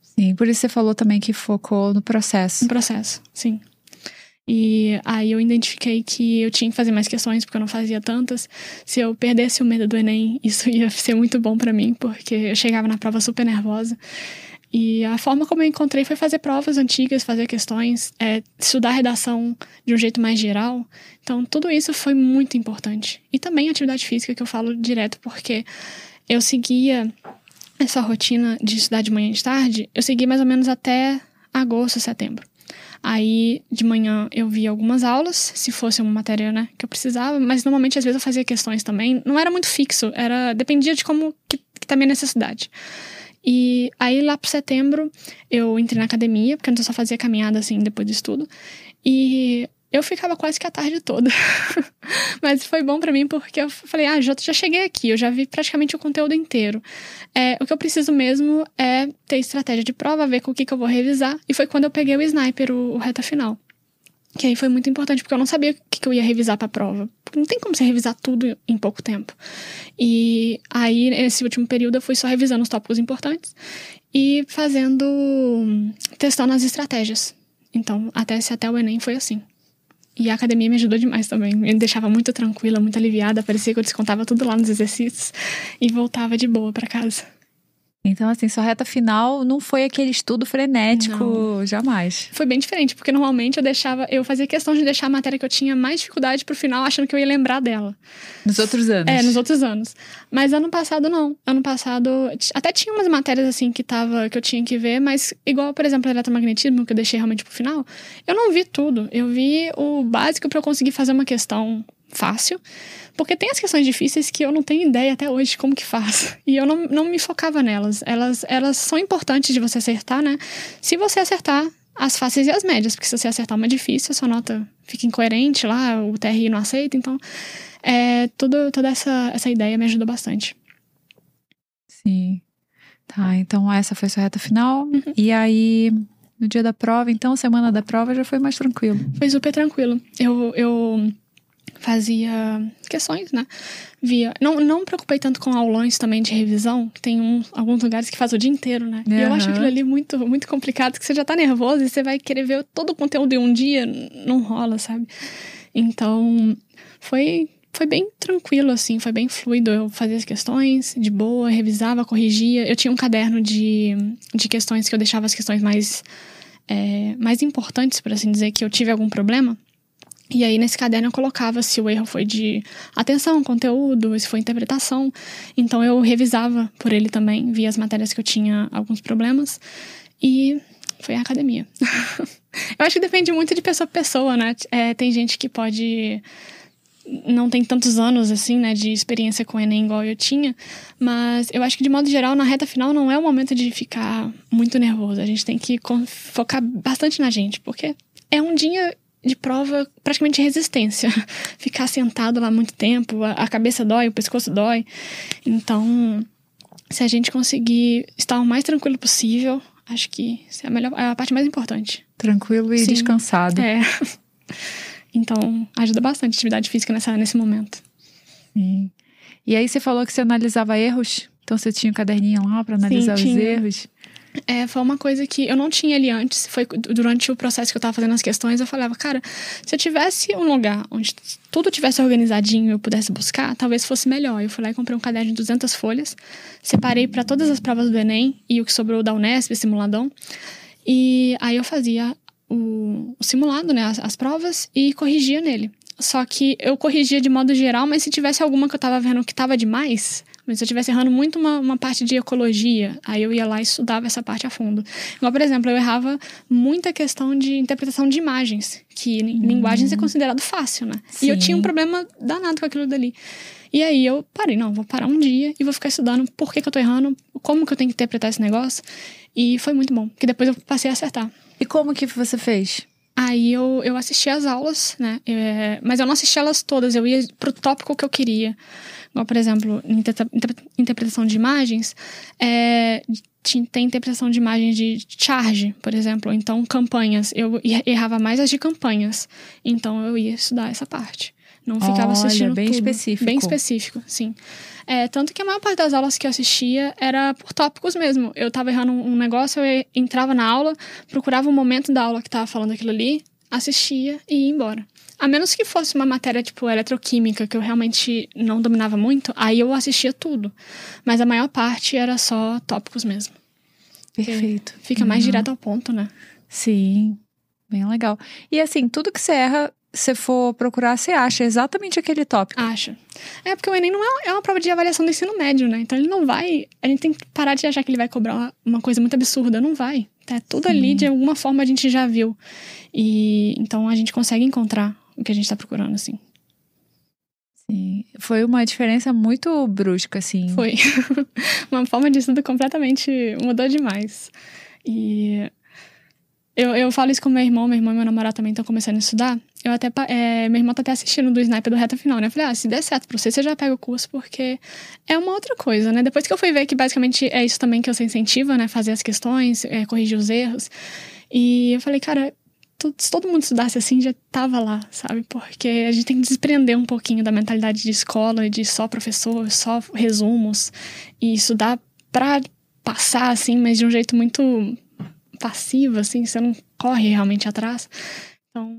Sim, por isso você falou também que focou no processo. No processo, sim. E aí eu identifiquei que eu tinha que fazer mais questões, porque eu não fazia tantas. Se eu perdesse o medo do Enem, isso ia ser muito bom para mim, porque eu chegava na prova super nervosa. E a forma como eu encontrei foi fazer provas antigas, fazer questões, é, estudar redação de um jeito mais geral. Então, tudo isso foi muito importante. E também atividade física, que eu falo direto, porque eu seguia essa rotina de estudar de manhã e de tarde, eu segui mais ou menos até agosto, setembro. Aí, de manhã, eu via algumas aulas, se fosse uma matéria, né, que eu precisava, mas normalmente, às vezes, eu fazia questões também. Não era muito fixo, era dependia de como que, que tá a minha necessidade. E aí, lá pro setembro, eu entrei na academia, porque antes eu só fazia caminhada, assim, depois do estudo. E eu ficava quase que a tarde toda. Mas foi bom para mim porque eu falei, ah, já, já cheguei aqui, eu já vi praticamente o conteúdo inteiro. É, o que eu preciso mesmo é ter estratégia de prova, ver com o que, que eu vou revisar. E foi quando eu peguei o sniper, o, o reta final. Que aí foi muito importante, porque eu não sabia o que, que eu ia revisar pra prova. Porque não tem como você revisar tudo em pouco tempo. E aí, nesse último período, eu fui só revisando os tópicos importantes e fazendo. testando as estratégias. Então, até se até o Enem foi assim. E a academia me ajudou demais também. Me deixava muito tranquila, muito aliviada. Parecia que eu descontava tudo lá nos exercícios e voltava de boa para casa. Então, assim, sua reta final não foi aquele estudo frenético, não. jamais. Foi bem diferente, porque normalmente eu deixava, eu fazia questão de deixar a matéria que eu tinha mais dificuldade pro final, achando que eu ia lembrar dela. Nos outros anos? É, nos outros anos. Mas ano passado não. Ano passado até tinha umas matérias assim que tava que eu tinha que ver, mas igual, por exemplo, eletromagnetismo, que eu deixei realmente pro final, eu não vi tudo. Eu vi o básico para eu conseguir fazer uma questão fácil. Porque tem as questões difíceis que eu não tenho ideia até hoje de como que faz. E eu não, não me focava nelas. Elas, elas são importantes de você acertar, né? Se você acertar as fáceis e as médias. Porque se você acertar uma difícil, a sua nota fica incoerente lá, o TRI não aceita. Então, é, tudo, toda essa, essa ideia me ajudou bastante. Sim. Tá, então essa foi sua reta final. Uhum. E aí, no dia da prova, então, semana da prova já foi mais tranquilo? Foi super tranquilo. Eu... eu fazia questões, né? Via. Não, não me preocupei tanto com aulões também de revisão, que tem um, alguns lugares que faz o dia inteiro, né? Uhum. E eu acho aquilo ali muito, muito complicado, que você já tá nervoso e você vai querer ver todo o conteúdo em um dia, não rola, sabe? Então, foi, foi bem tranquilo, assim, foi bem fluido. Eu fazia as questões de boa, revisava, corrigia. Eu tinha um caderno de, de questões que eu deixava as questões mais, é, mais importantes, por assim dizer, que eu tive algum problema. E aí, nesse caderno, eu colocava se o erro foi de atenção, conteúdo, se foi interpretação. Então, eu revisava por ele também, via as matérias que eu tinha alguns problemas. E foi a academia. eu acho que depende muito de pessoa para pessoa, né? É, tem gente que pode. Não tem tantos anos, assim, né, de experiência com o Enem igual eu tinha. Mas eu acho que, de modo geral, na reta final não é o momento de ficar muito nervoso. A gente tem que focar bastante na gente, porque é um dia de prova praticamente de resistência. Ficar sentado lá muito tempo, a, a cabeça dói, o pescoço dói. Então, se a gente conseguir estar o mais tranquilo possível, acho que é a, melhor, é a parte mais importante. Tranquilo e Sim, descansado. É. Então, ajuda bastante a atividade física nessa, nesse momento. Sim. E aí você falou que você analisava erros? Então você tinha um caderninho lá para analisar Sim, os erros? É, foi uma coisa que eu não tinha ali antes. Foi durante o processo que eu tava fazendo as questões, eu falava, cara, se eu tivesse um lugar onde tudo tivesse organizadinho e eu pudesse buscar, talvez fosse melhor. Eu fui lá e comprei um caderno de 200 folhas, separei para todas as provas do Enem e o que sobrou da Unesp, simuladão. E aí eu fazia o, o simulado, né, as, as provas, e corrigia nele. Só que eu corrigia de modo geral, mas se tivesse alguma que eu tava vendo que tava demais, mas se eu estivesse errando muito uma, uma parte de ecologia, aí eu ia lá e estudava essa parte a fundo. Igual, por exemplo, eu errava muita questão de interpretação de imagens, que em linguagens é considerado fácil, né? Sim. E eu tinha um problema danado com aquilo dali. E aí eu parei, não, vou parar um dia e vou ficar estudando por que, que eu tô errando, como que eu tenho que interpretar esse negócio. E foi muito bom, que depois eu passei a acertar. E como que você fez? Aí eu, eu assisti as aulas, né? É, mas eu não assisti elas todas, eu ia pro tópico que eu queria. Igual, por exemplo, interpretação de imagens, é, tem interpretação de imagens de charge, por exemplo, então campanhas. Eu errava mais as de campanhas. Então eu ia estudar essa parte. Não ficava Olha, assistindo bem tudo. específico. Bem específico, sim. É, tanto que a maior parte das aulas que eu assistia era por tópicos mesmo. Eu tava errando um negócio, eu entrava na aula, procurava o um momento da aula que tava falando aquilo ali, assistia e ia embora. A menos que fosse uma matéria tipo eletroquímica, que eu realmente não dominava muito, aí eu assistia tudo. Mas a maior parte era só tópicos mesmo. Perfeito. Fica mais uhum. direto ao ponto, né? Sim. Bem legal. E assim, tudo que você erra, se for procurar, você acha exatamente aquele tópico. Acha. É porque o Enem não é, é uma prova de avaliação do ensino médio, né? Então ele não vai. A gente tem que parar de achar que ele vai cobrar uma, uma coisa muito absurda. Não vai. É tudo Sim. ali, de alguma forma, a gente já viu. E então a gente consegue encontrar o que a gente tá procurando, assim. Sim. Foi uma diferença muito brusca, assim. Foi. uma forma de estudo completamente mudou demais. E eu, eu falo isso com meu irmão, meu irmão e meu namorado também estão começando a estudar. Eu até, é, meu irmão tá até assistindo do Sniper do Reta Final, né? Eu falei, ah, se der certo pra você, você já pega o curso, porque é uma outra coisa, né? Depois que eu fui ver que basicamente é isso também que você incentiva, né? Fazer as questões, é, corrigir os erros. E eu falei, cara, se todo mundo estudasse assim, já tava lá, sabe? Porque a gente tem que desprender um pouquinho da mentalidade de escola, de só professor, só resumos, e estudar pra passar, assim, mas de um jeito muito passivo, assim, você não corre realmente atrás. Então,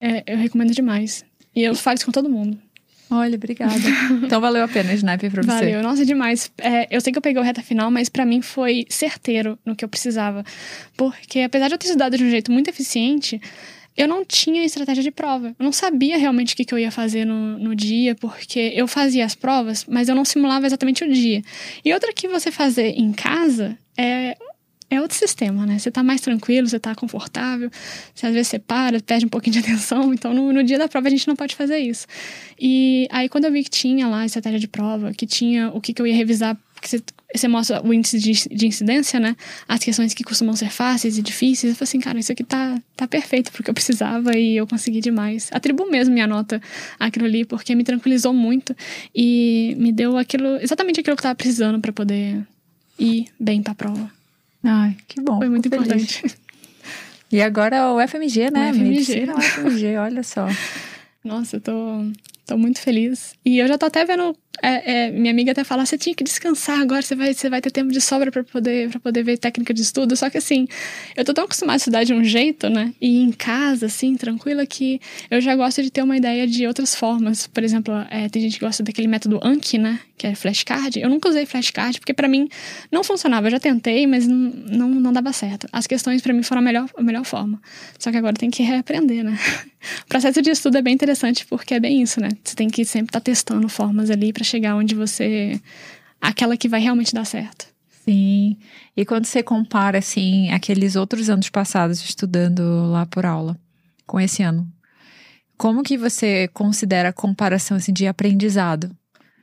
é, eu recomendo demais. E eu falo isso com todo mundo. Olha, obrigada. então valeu a pena, Sniper, pra você. Valeu, nossa, demais. É, eu sei que eu peguei o reta final, mas para mim foi certeiro no que eu precisava. Porque apesar de eu ter estudado de um jeito muito eficiente, eu não tinha estratégia de prova. Eu não sabia realmente o que, que eu ia fazer no, no dia, porque eu fazia as provas, mas eu não simulava exatamente o dia. E outra que você fazer em casa é é outro sistema, né? Você tá mais tranquilo, você tá confortável, você às vezes você para, perde um pouquinho de atenção, então no, no, dia da prova a gente não pode fazer isso. E aí quando eu vi que tinha lá a estratégia de prova, que tinha o que, que eu ia revisar, porque você, você mostra o índice de, de, incidência, né? As questões que costumam ser fáceis e difíceis, eu falei assim, cara, isso aqui tá, tá perfeito porque eu precisava e eu consegui demais. Atribuo mesmo minha nota àquilo ali, porque me tranquilizou muito e me deu aquilo, exatamente aquilo que eu tava precisando para poder ir bem pra prova. Ai, que bom. Foi muito importante. E agora o FMG, né? O FMG. Medicina, o FMG, olha só. Nossa, eu tô, tô muito feliz. E eu já tô até vendo é, é, minha amiga até fala, você tinha que descansar agora, você vai, você vai ter tempo de sobra para poder, pra poder ver técnica de estudo. Só que assim, eu tô tão acostumada a estudar de um jeito, né? E em casa, assim, tranquila, que eu já gosto de ter uma ideia de outras formas. Por exemplo, é, tem gente que gosta daquele método Anki, né? Que é flashcard. Eu nunca usei flashcard porque para mim não funcionava. Eu já tentei, mas não, não, não dava certo. As questões para mim foram a melhor, a melhor forma. Só que agora tem que reaprender, né? O processo de estudo é bem interessante porque é bem isso, né? Você tem que sempre estar tá testando formas ali para chegar onde você. aquela que vai realmente dar certo. Sim. E quando você compara, assim, aqueles outros anos passados estudando lá por aula com esse ano, como que você considera a comparação assim, de aprendizado?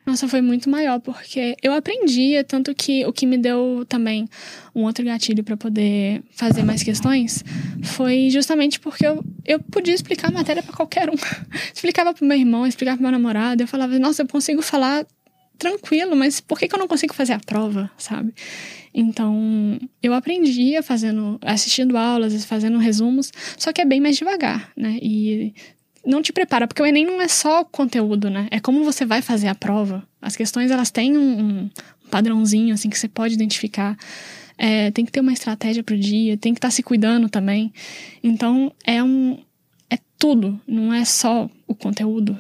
Nossa, foi muito maior, porque eu aprendia, tanto que o que me deu também um outro gatilho para poder fazer mais questões foi justamente porque eu, eu podia explicar a matéria para qualquer um. explicava pro meu irmão, explicava pro meu namorado, eu falava, nossa, eu consigo falar tranquilo, mas por que, que eu não consigo fazer a prova, sabe? Então, eu aprendia fazendo, assistindo aulas, fazendo resumos, só que é bem mais devagar, né? E não te prepara, porque o Enem não é só conteúdo, né? É como você vai fazer a prova. As questões, elas têm um, um padrãozinho, assim, que você pode identificar. É, tem que ter uma estratégia pro dia, tem que estar tá se cuidando também. Então, é um... É tudo, não é só o conteúdo.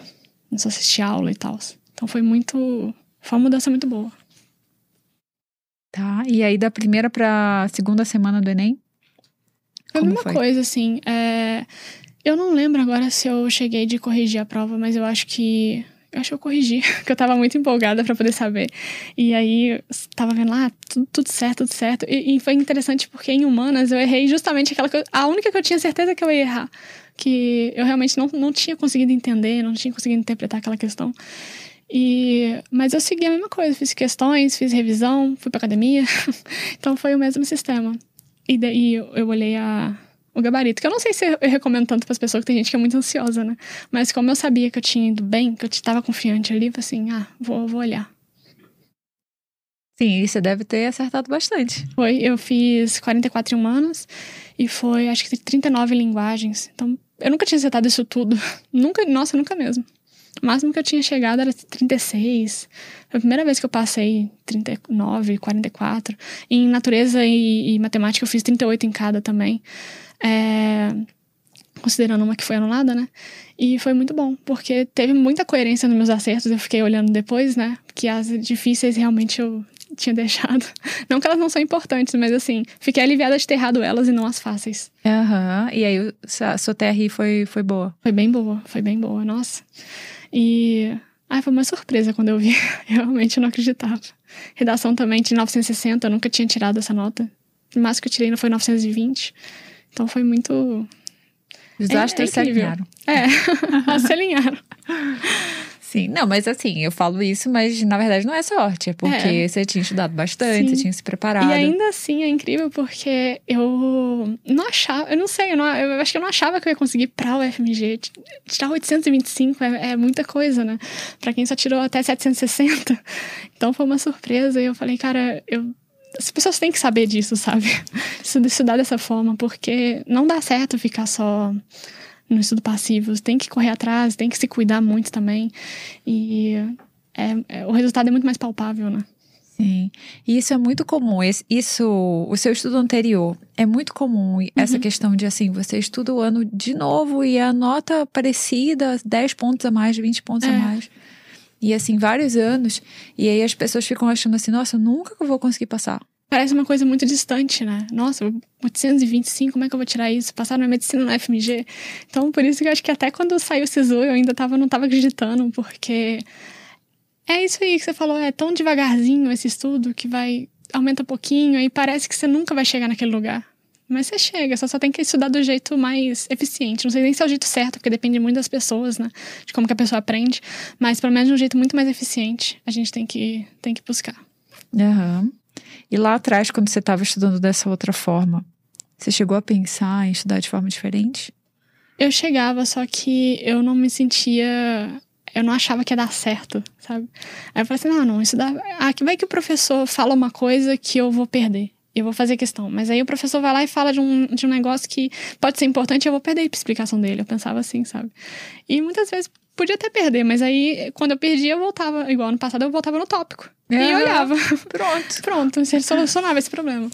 Não só assistir aula e tal. Então, foi muito... Foi uma mudança muito boa. Tá, e aí da primeira pra segunda semana do Enem? Foi a mesma foi? coisa, assim. É, eu não lembro agora se eu cheguei de corrigir a prova, mas eu acho que. Eu acho que eu corrigi, que eu tava muito empolgada para poder saber. E aí, tava vendo lá, tudo, tudo certo, tudo certo. E, e, foi interessante porque em humanas eu errei justamente aquela que eu, A única que eu tinha certeza que eu ia errar. Que eu realmente não, não tinha conseguido entender, não tinha conseguido interpretar aquela questão. E, mas eu segui a mesma coisa, fiz questões, fiz revisão, fui pra academia. então foi o mesmo sistema. E daí eu olhei a, o gabarito. Que eu não sei se eu recomendo tanto para as pessoas, que tem gente que é muito ansiosa, né? Mas como eu sabia que eu tinha ido bem, que eu estava confiante ali, assim, ah, vou, vou olhar. Sim, e você deve ter acertado bastante. Foi, eu fiz 44 humanos e foi, acho que 39 linguagens. Então, eu nunca tinha acertado isso tudo. nunca, nossa, nunca mesmo. O máximo que eu tinha chegado era 36. Foi a primeira vez que eu passei 39, 44. Em natureza e, e matemática eu fiz 38 em cada também. É, considerando uma que foi anulada, né? E foi muito bom, porque teve muita coerência nos meus acertos. Eu fiquei olhando depois, né? Que as difíceis realmente eu tinha deixado. Não que elas não são importantes, mas assim, fiquei aliviada de ter errado elas e não as fáceis. Aham. Uhum. E aí, a sua TRI foi, foi boa? Foi bem boa, foi bem boa, nossa. E. Ai, foi uma surpresa quando eu vi. Eu realmente não acreditava. Redação também de 960, eu nunca tinha tirado essa nota. O máximo que eu tirei não foi 920. Então foi muito. Os astros é, é se alinharam. É, se alinharam. Sim, não, mas assim, eu falo isso, mas na verdade não é sorte, é porque é. você tinha estudado bastante, Sim. você tinha se preparado. E ainda assim é incrível porque eu não achava, eu não sei, eu, não, eu acho que eu não achava que eu ia conseguir pra o FMG. Tirar 825 é, é muita coisa, né? Pra quem só tirou até 760. Então foi uma surpresa e eu falei, cara, eu as pessoas têm que saber disso, sabe? Estudar dessa forma, porque não dá certo ficar só no estudo passivo. Tem que correr atrás, tem que se cuidar muito também. E é, é, o resultado é muito mais palpável, né? Sim. E isso é muito comum. Isso, o seu estudo anterior, é muito comum essa uhum. questão de assim, você estuda o ano de novo e a nota parecida, 10 pontos a mais, 20 pontos é. a mais. E assim, vários anos. E aí as pessoas ficam achando assim, nossa, eu nunca vou conseguir passar. Parece uma coisa muito distante, né? Nossa, 825, como é que eu vou tirar isso? Passar na medicina no FMG. Então, por isso que eu acho que até quando saiu o SISU, eu ainda tava, não tava acreditando, porque é isso aí que você falou, é tão devagarzinho esse estudo que vai aumenta um pouquinho e parece que você nunca vai chegar naquele lugar. Mas você chega, só, só tem que estudar do jeito mais eficiente. Não sei nem se é o jeito certo, porque depende muito das pessoas, né? De como que a pessoa aprende. Mas pelo menos de um jeito muito mais eficiente, a gente tem que, tem que buscar. Uhum. E lá atrás, quando você estava estudando dessa outra forma, você chegou a pensar em estudar de forma diferente? Eu chegava, só que eu não me sentia eu não achava que ia dar certo, sabe? Aí eu falei assim, não, não, isso dá... Ah, que vai que o professor fala uma coisa que eu vou perder. Eu vou fazer questão. Mas aí o professor vai lá e fala de um, de um negócio que pode ser importante eu vou perder a explicação dele. Eu pensava assim, sabe? E muitas vezes podia até perder, mas aí quando eu perdia, eu voltava. Igual no passado, eu voltava no tópico. É, e olhava. Pronto. Pronto, você solucionava esse problema.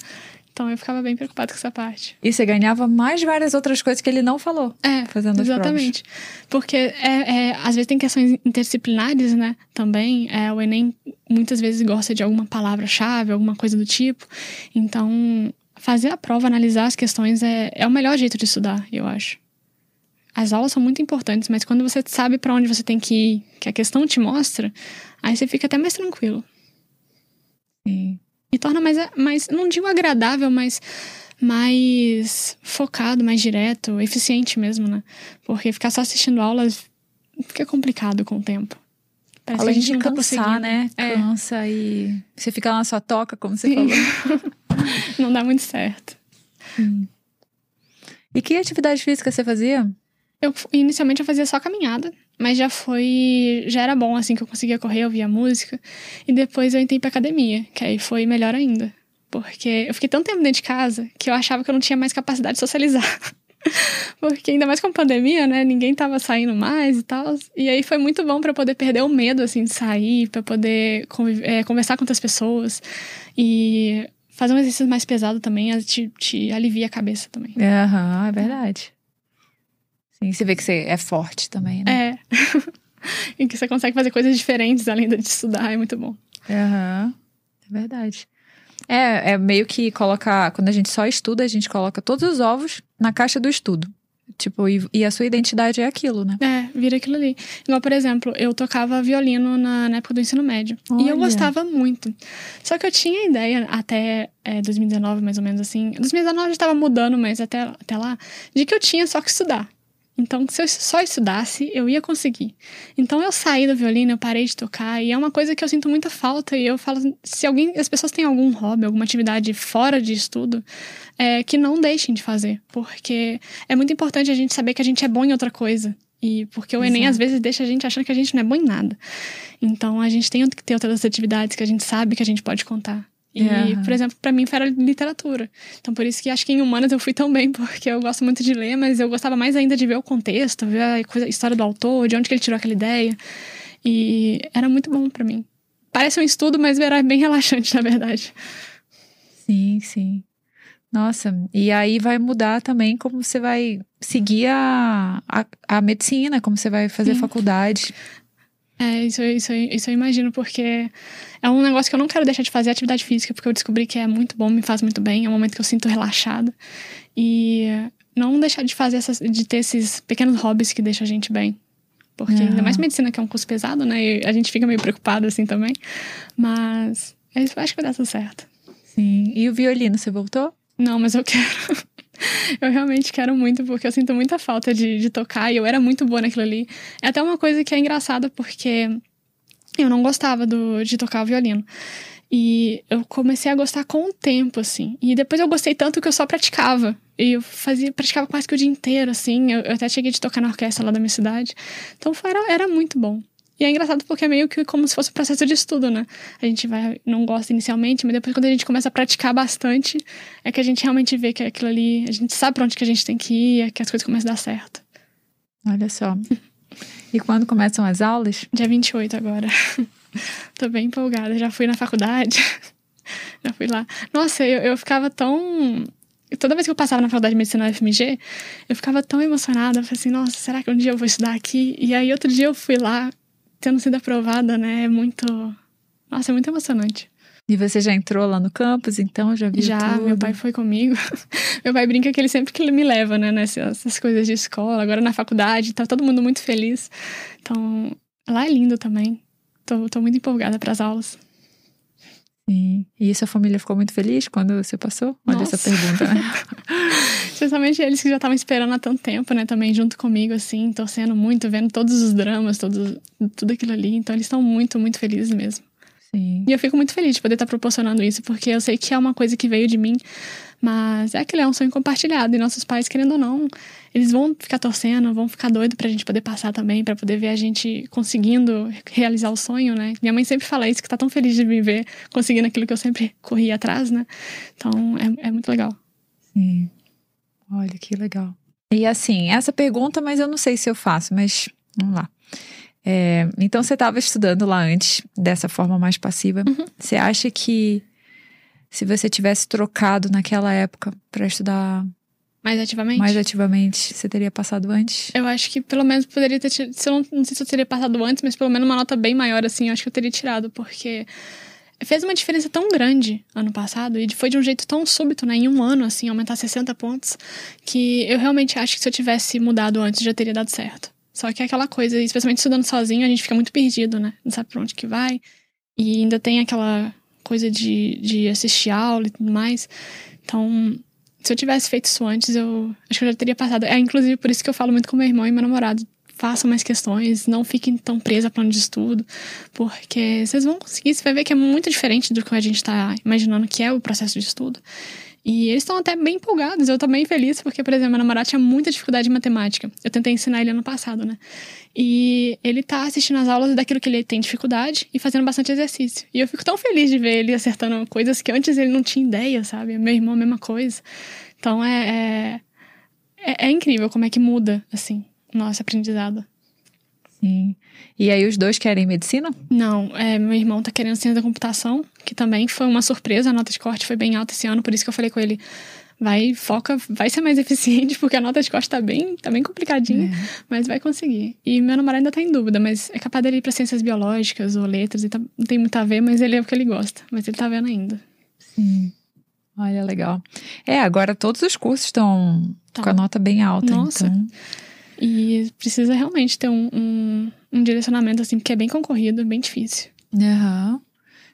Então eu ficava bem preocupada com essa parte. E você ganhava mais várias outras coisas que ele não falou. É, fazendo as exatamente. Provas. Porque é, é, às vezes tem questões interdisciplinares, né? Também. É, o Enem muitas vezes gosta de alguma palavra-chave, alguma coisa do tipo. Então, fazer a prova, analisar as questões é, é o melhor jeito de estudar, eu acho. As aulas são muito importantes, mas quando você sabe para onde você tem que ir, que a questão te mostra, aí você fica até mais tranquilo. Sim e torna mais, mais não digo agradável, mas mais focado, mais direto, eficiente mesmo, né? Porque ficar só assistindo aulas fica complicado com o tempo. Parece Além de tá cansar, né? É. Cansa e você fica lá na sua toca, como você Sim. falou. não dá muito certo. Hum. E que atividade física você fazia? Eu inicialmente eu fazia só caminhada, mas já foi. Já era bom, assim, que eu conseguia correr, eu via música. E depois eu entrei pra academia, que aí foi melhor ainda. Porque eu fiquei tanto tempo dentro de casa que eu achava que eu não tinha mais capacidade de socializar. Porque ainda mais com a pandemia, né? Ninguém tava saindo mais e tal. E aí foi muito bom para poder perder o medo, assim, de sair, para poder é, conversar com outras pessoas. E fazer um exercício mais pesado também te, te alivia a cabeça também. Aham, é verdade. Sim, você vê que você é forte também, né? É. e que você consegue fazer coisas diferentes além de estudar, é muito bom. Aham, uhum. é verdade. É, é meio que colocar. Quando a gente só estuda, a gente coloca todos os ovos na caixa do estudo. Tipo, e, e, a sua identidade é aquilo, né? É, vira aquilo ali. Igual, por exemplo, eu tocava violino na, na época do ensino médio. Olha. E eu gostava muito. Só que eu tinha ideia, até é, 2019, mais ou menos assim. 2019 já estava mudando, mas até, até lá, de que eu tinha só que estudar. Então, se eu só estudasse, eu ia conseguir. Então, eu saí do violino, eu parei de tocar, e é uma coisa que eu sinto muita falta. E eu falo, se alguém, as pessoas têm algum hobby, alguma atividade fora de estudo, é, que não deixem de fazer, porque é muito importante a gente saber que a gente é bom em outra coisa. E porque o Exato. Enem às vezes deixa a gente achando que a gente não é bom em nada. Então, a gente tem que ter outras atividades que a gente sabe que a gente pode contar. E, uhum. por exemplo, para mim era literatura. Então, por isso que acho que em humanas eu fui tão bem, porque eu gosto muito de ler, mas eu gostava mais ainda de ver o contexto, ver a, coisa, a história do autor, de onde que ele tirou aquela ideia. E era muito bom para mim. Parece um estudo, mas era bem relaxante, na verdade. Sim, sim. Nossa, e aí vai mudar também como você vai seguir a, a, a medicina, como você vai fazer sim. faculdade. É, isso, isso, isso eu imagino, porque é um negócio que eu não quero deixar de fazer atividade física, porque eu descobri que é muito bom, me faz muito bem, é um momento que eu sinto relaxada. E não deixar de fazer essas, de ter esses pequenos hobbies que deixam a gente bem. Porque uhum. ainda mais medicina, que é um curso pesado, né? E a gente fica meio preocupado assim também. Mas eu acho que vai dar tudo certo. Sim. E o violino, você voltou? Não, mas eu quero. eu realmente quero muito, porque eu sinto muita falta de, de tocar e eu era muito boa naquilo ali. É até uma coisa que é engraçada, porque eu não gostava do, de tocar o violino. E eu comecei a gostar com o tempo, assim. E depois eu gostei tanto que eu só praticava. E eu fazia, praticava quase que o dia inteiro, assim. Eu, eu até cheguei de tocar na orquestra lá da minha cidade. Então foi, era, era muito bom. E é engraçado porque é meio que como se fosse um processo de estudo, né? A gente vai, não gosta inicialmente, mas depois quando a gente começa a praticar bastante, é que a gente realmente vê que aquilo ali, a gente sabe pra onde que a gente tem que ir, é que as coisas começam a dar certo. Olha só. E quando começam as aulas? Dia 28 agora. Tô bem empolgada, já fui na faculdade. já fui lá. Nossa, eu, eu ficava tão toda vez que eu passava na faculdade de medicina na FMG, eu ficava tão emocionada. Eu falei assim, nossa, será que um dia eu vou estudar aqui? E aí outro dia eu fui lá, tendo sido aprovada, né? É muito. Nossa, é muito emocionante. E você já entrou lá no campus, então? Já viu Já, tudo? meu pai foi comigo. meu pai brinca que ele sempre que ele me leva, né? Nessas coisas de escola, agora na faculdade, tá todo mundo muito feliz. Então, lá é lindo também. Tô, tô muito empolgada para as aulas. Sim. E sua família ficou muito feliz quando você passou? Olha Nossa. essa pergunta, né? Especialmente eles que já estavam esperando há tanto tempo, né? Também junto comigo, assim, torcendo muito, vendo todos os dramas, todos, tudo aquilo ali. Então eles estão muito, muito felizes mesmo. Sim. E eu fico muito feliz de poder estar proporcionando isso, porque eu sei que é uma coisa que veio de mim, mas é aquele é um sonho compartilhado. E nossos pais, querendo ou não, eles vão ficar torcendo, vão ficar doidos pra gente poder passar também, pra poder ver a gente conseguindo realizar o sonho, né? Minha mãe sempre fala isso, que tá tão feliz de me ver conseguindo aquilo que eu sempre corri atrás, né? Então é, é muito legal. Sim. Olha que legal. E assim, essa pergunta, mas eu não sei se eu faço, mas vamos lá. É, então você estava estudando lá antes, dessa forma mais passiva. Uhum. Você acha que se você tivesse trocado naquela época para estudar Mais ativamente? mais ativamente, você teria passado antes? Eu acho que pelo menos poderia ter tirado. Se eu não, não sei se eu teria passado antes, mas pelo menos uma nota bem maior, assim, eu acho que eu teria tirado, porque fez uma diferença tão grande ano passado e foi de um jeito tão súbito, né? Em um ano, assim, aumentar 60 pontos, que eu realmente acho que se eu tivesse mudado antes já teria dado certo. Só que é aquela coisa, especialmente estudando sozinho, a gente fica muito perdido, né? Não sabe pra onde que vai. E ainda tem aquela coisa de, de assistir aula e tudo mais. Então, se eu tivesse feito isso antes, eu acho que eu já teria passado. É inclusive por isso que eu falo muito com meu irmão e meu namorado. Façam mais questões, não fiquem tão presa a plano de estudo, porque vocês vão conseguir, você vai ver que é muito diferente do que a gente está imaginando que é o processo de estudo. E eles estão até bem empolgados. Eu tô bem feliz, porque, por exemplo, meu namorado tinha muita dificuldade em matemática. Eu tentei ensinar ele ano passado, né? E ele tá assistindo as aulas daquilo que ele tem dificuldade e fazendo bastante exercício. E eu fico tão feliz de ver ele acertando coisas que antes ele não tinha ideia, sabe? Meu irmão, a mesma coisa. Então é, é, é, é incrível como é que muda, assim, nosso aprendizado. Sim. E aí os dois querem medicina? Não, é, meu irmão tá querendo ciência da computação, que também foi uma surpresa, a nota de corte foi bem alta esse ano, por isso que eu falei com ele, vai, foca, vai ser mais eficiente, porque a nota de corte tá bem, tá bem complicadinha, É. mas vai conseguir. E meu namorado ainda tá em dúvida, mas é capaz dele ir pra ciências biológicas ou letras, e tá- não tem muito a ver, mas ele é o que ele gosta, mas ele tá vendo ainda. Sim. Olha, legal. É, agora todos os cursos estão Tá. com a nota bem alta, Nossa. então. E precisa realmente ter um, um, um direcionamento, assim, porque é bem concorrido, bem difícil. Aham.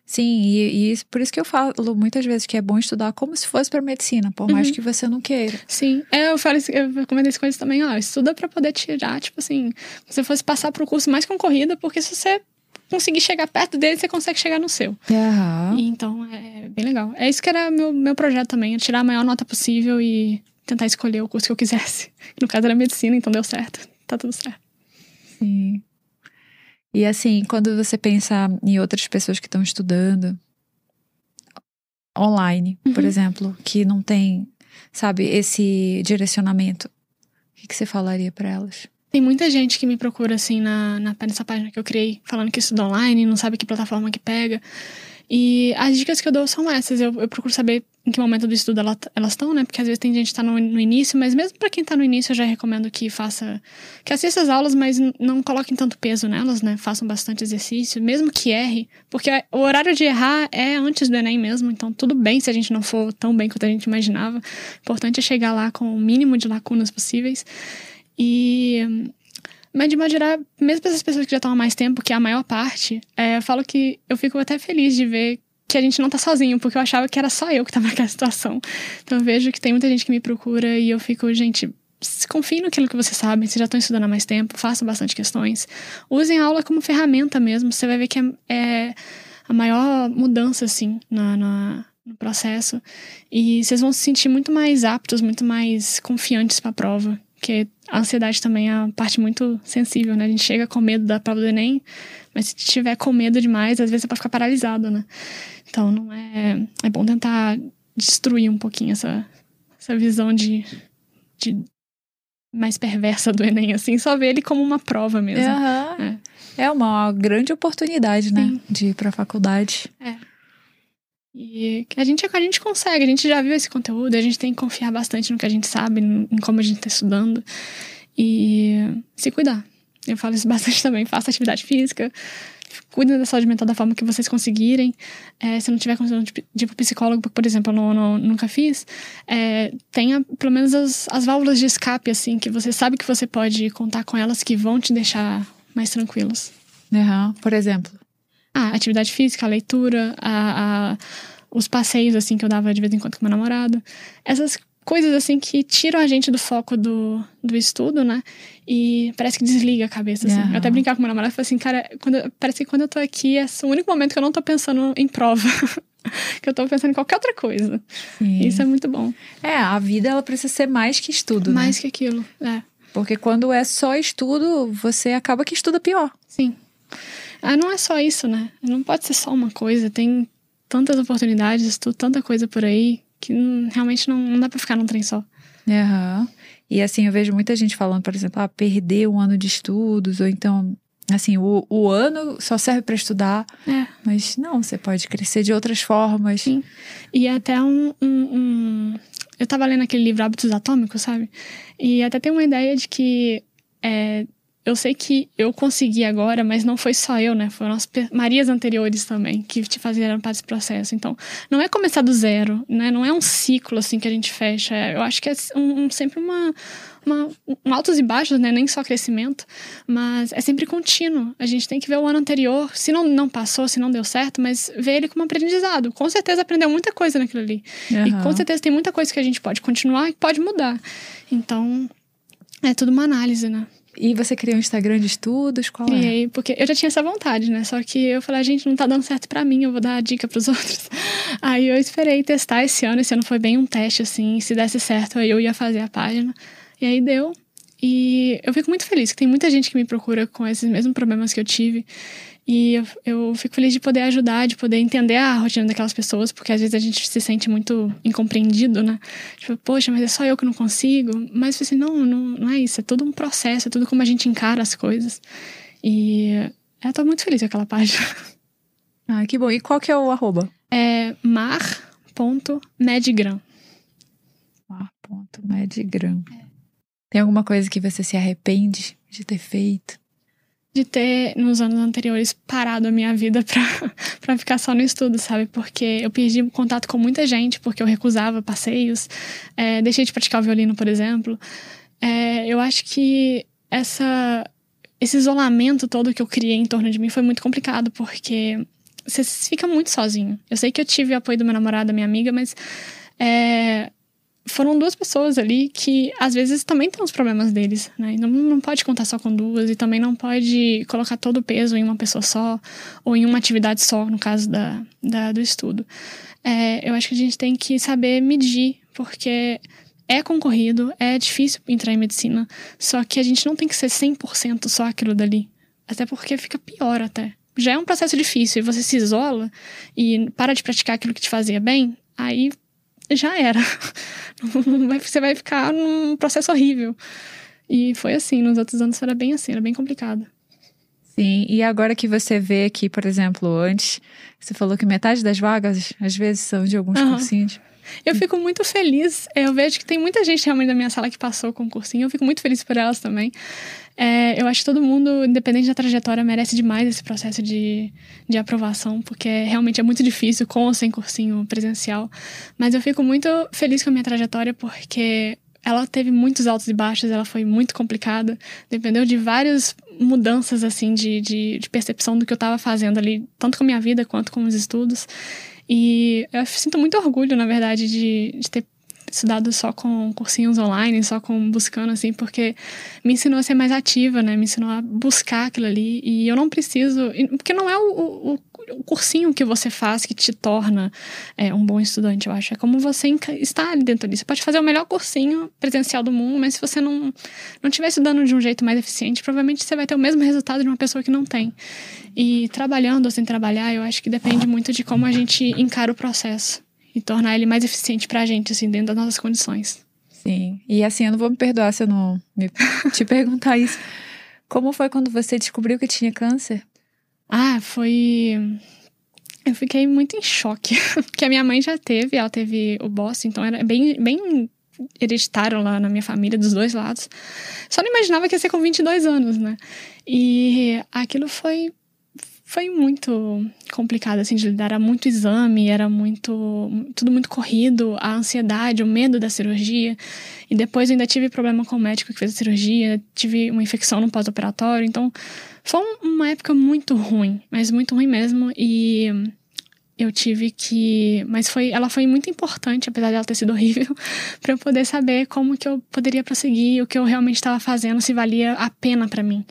Sim, e, e por isso que eu falo muitas vezes que é bom estudar como se fosse para medicina, por mais Uhum. que você não queira. Sim, é, eu falo isso, eu comentei isso com eles também, ó, estuda pra poder tirar, tipo assim, se você fosse passar pro curso mais concorrido, porque se você conseguir chegar perto dele, você consegue chegar no seu. Aham. E então, é bem legal. É isso que era meu, meu projeto também, é tirar a maior nota possível e tentar escolher o curso que eu quisesse. No caso era medicina, então deu certo, tá tudo certo. Sim. E assim, quando você pensa em outras pessoas que estão estudando online, por Uhum. exemplo, que não tem, sabe, esse direcionamento, o que, que você falaria para elas? Tem muita gente que me procura, assim, na, na, nessa página que eu criei, falando que estuda online, não sabe que plataforma que pega. E as dicas que eu dou são essas. Eu, eu procuro saber em que momento do estudo ela- elas estão, né? Porque às vezes tem gente que tá no, no início, mas mesmo pra quem tá no início, eu já recomendo que faça. que assista as aulas, mas não coloquem tanto peso nelas, né? Façam bastante exercício, mesmo que erre. Porque o horário de errar é antes do Enem mesmo, então tudo bem se a gente não for tão bem quanto a gente imaginava. O importante é chegar lá com o mínimo de lacunas possíveis. E. Mas de modo geral, mesmo para essas pessoas que já estão há mais tempo, que é a maior parte, é, eu falo que eu fico até feliz de ver que a gente não tá sozinho, porque eu achava que era só eu que tava naquela situação. Então eu vejo que tem muita gente que me procura e eu fico, gente, se confie naquilo que vocês sabem, vocês já estão estudando há mais tempo, façam bastante questões. Usem a aula como ferramenta mesmo, você vai ver que é, é a maior mudança, assim, na, na- no processo. E vocês vão se sentir muito mais aptos, muito mais confiantes para a prova. Porque a ansiedade também é uma parte muito sensível, né? A gente chega com medo da prova do Enem, mas se tiver com medo demais, às vezes você pode ficar paralisado, né? Então não é. É bom tentar destruir um pouquinho essa, essa visão de, de mais perversa do Enem, assim, só ver ele como uma prova mesmo. Uhum. É. é. uma grande oportunidade, né? Sim. De ir pra faculdade. É. E a gente, a gente consegue, a gente já viu esse conteúdo, a gente tem que confiar bastante no que a gente sabe, em como a gente está estudando e se cuidar. Eu falo isso bastante também, faça atividade física, cuidem da saúde mental da forma que vocês conseguirem. É, se não tiver condição de, de psicólogo, por exemplo, eu não, não, nunca fiz, é, tenha pelo menos as, as válvulas de escape, assim, que você sabe que você pode contar com elas que vão te deixar mais tranquilos. Uhum. Por exemplo? Ah, atividade física, a leitura, a, a, os passeios, assim, que eu dava de vez em quando com meu namorado. Essas coisas, assim, que tiram a gente do foco do, do estudo, né? E parece que desliga a cabeça, assim. Eu até brincava com meu namorado e falei assim, cara, quando, parece que quando eu tô aqui, é o único momento que eu não tô pensando em prova. que eu tô pensando em qualquer outra coisa. Sim. Isso é muito bom. É, a vida, ela precisa ser mais que estudo, mais né? que aquilo, é. Porque quando é só estudo, você acaba que estuda pior. Sim. Ah, não é só isso, né? Não pode ser só uma coisa. Tem tantas oportunidades, tanta coisa por aí que realmente não, não, dá pra ficar num trem só. Uhum. E assim, eu vejo muita gente falando, por exemplo, ah, perder um ano de estudos, ou então, assim, o, o ano só serve para estudar. É. Mas não, você pode crescer de outras formas. Sim. E até um, um, um... Eu tava lendo aquele livro Hábitos Atômicos, sabe? E até tem uma ideia de que é, eu sei que eu consegui agora, mas não foi só eu, né? Foram as Marias anteriores também que te faziam parte desse processo. Então, não é começar do zero, né? Não é um ciclo assim que a gente fecha. Eu acho que é um, um, sempre uma, uma um altos e baixos, né? Nem só crescimento, mas é sempre contínuo. A gente tem que ver o ano anterior, se não, não passou, se não deu certo, mas ver ele como aprendizado. Com certeza aprendeu muita coisa naquilo ali. Uhum. E com certeza tem muita coisa que a gente pode continuar e pode mudar. Então, é tudo uma análise, né? E você criou um Instagram de estudos? Qual é? Porque eu já tinha essa vontade, né? Só que eu falei, a gente, não tá dando certo para mim, eu vou dar a dica pros outros. Aí eu esperei testar esse ano, esse ano foi bem um teste, assim, se desse certo, aí eu ia fazer a página. E aí deu. E eu fico muito feliz que tem muita gente que me procura com esses mesmos problemas que eu tive. E eu, eu, fico feliz de poder ajudar, de poder entender a rotina daquelas pessoas, porque às vezes a gente se sente muito incompreendido, né? Tipo, poxa, mas é só eu que não consigo. Mas assim, não, não, não é isso. É todo um processo, é tudo como a gente encara as coisas. E eu tô muito feliz com aquela página. Ah, que bom. E qual que é o arroba? É mar.medgram. Mar.medgram. É. Tem alguma coisa que você se arrepende de ter feito? De ter, nos anos anteriores, parado a minha vida pra, pra ficar só no estudo, sabe? Porque eu perdi contato com muita gente, porque eu recusava passeios, é, deixei de praticar o violino, por exemplo. É, eu acho que essa, esse isolamento todo que eu criei em torno de mim foi muito complicado, porque você fica muito sozinho. Eu sei que eu tive o apoio do meu namorado, da minha amiga, mas é, foram duas pessoas ali que às vezes também têm os problemas deles, né? Não, não pode contar só com duas e também não pode colocar todo o peso em uma pessoa só ou em uma atividade só, no caso da, da do estudo. É, eu acho que a gente tem que saber medir, porque é concorrido, é difícil entrar em medicina, só que a gente não tem que ser 100% só aquilo dali. Até porque fica pior até. Já é um processo difícil e você se isola e para de praticar aquilo que te fazia bem, aí já era. Você vai ficar num processo horrível. E foi assim, nos outros anos era bem assim, era bem complicado. Sim, e agora que você vê aqui, por exemplo, antes, você falou que metade das vagas, às vezes, são de alguns uhum. cursinhos. Eu fico muito feliz. Eu vejo que tem muita gente realmente da minha sala que passou o concursinho. Eu fico muito feliz por elas também. É, eu acho que todo mundo, independente da trajetória, merece demais esse processo de, de aprovação, porque realmente é muito difícil com ou sem cursinho presencial. Mas eu fico muito feliz com a minha trajetória, porque ela teve muitos altos e baixos, ela foi muito complicada, dependeu de várias mudanças, assim, de, de, de percepção do que eu estava fazendo ali, tanto com a minha vida quanto com os estudos. E eu sinto muito orgulho, na verdade, de, de ter estudado só com cursinhos online, só com buscando, assim, porque me ensinou a ser mais ativa, né? Me ensinou a buscar aquilo ali. E eu não preciso. Porque não é o, o, o cursinho que você faz que te torna é, um bom estudante, eu acho. É como você está ali dentro ali. Você pode fazer o melhor cursinho presencial do mundo, mas se você não, não estiver estudando de um jeito mais eficiente, provavelmente você vai ter o mesmo resultado de uma pessoa que não tem. E trabalhando ou sem trabalhar, eu acho que depende muito de como a gente encara o processo e tornar ele mais eficiente pra gente, assim, dentro das nossas condições. Sim. E assim, eu não vou me perdoar se eu não me, te perguntar isso. Como foi quando você descobriu que tinha câncer? Ah, foi. Eu fiquei muito em choque. Porque a minha mãe já teve, ela teve o Boston, então era bem, bem hereditário lá na minha família, dos dois lados. Só não imaginava que ia ser com 22 anos, né? E aquilo foi foi muito complicado assim de lidar, era muito exame, era muito tudo muito corrido, a ansiedade, o medo da cirurgia. E depois eu ainda tive problema com o médico que fez a cirurgia, tive uma infecção no pós-operatório, então foi uma época muito ruim, mas muito ruim mesmo e eu tive que, mas foi, ela foi muito importante, apesar dela ter sido horrível, para eu poder saber como que eu poderia prosseguir, o que eu realmente estava fazendo, se valia a pena para mim.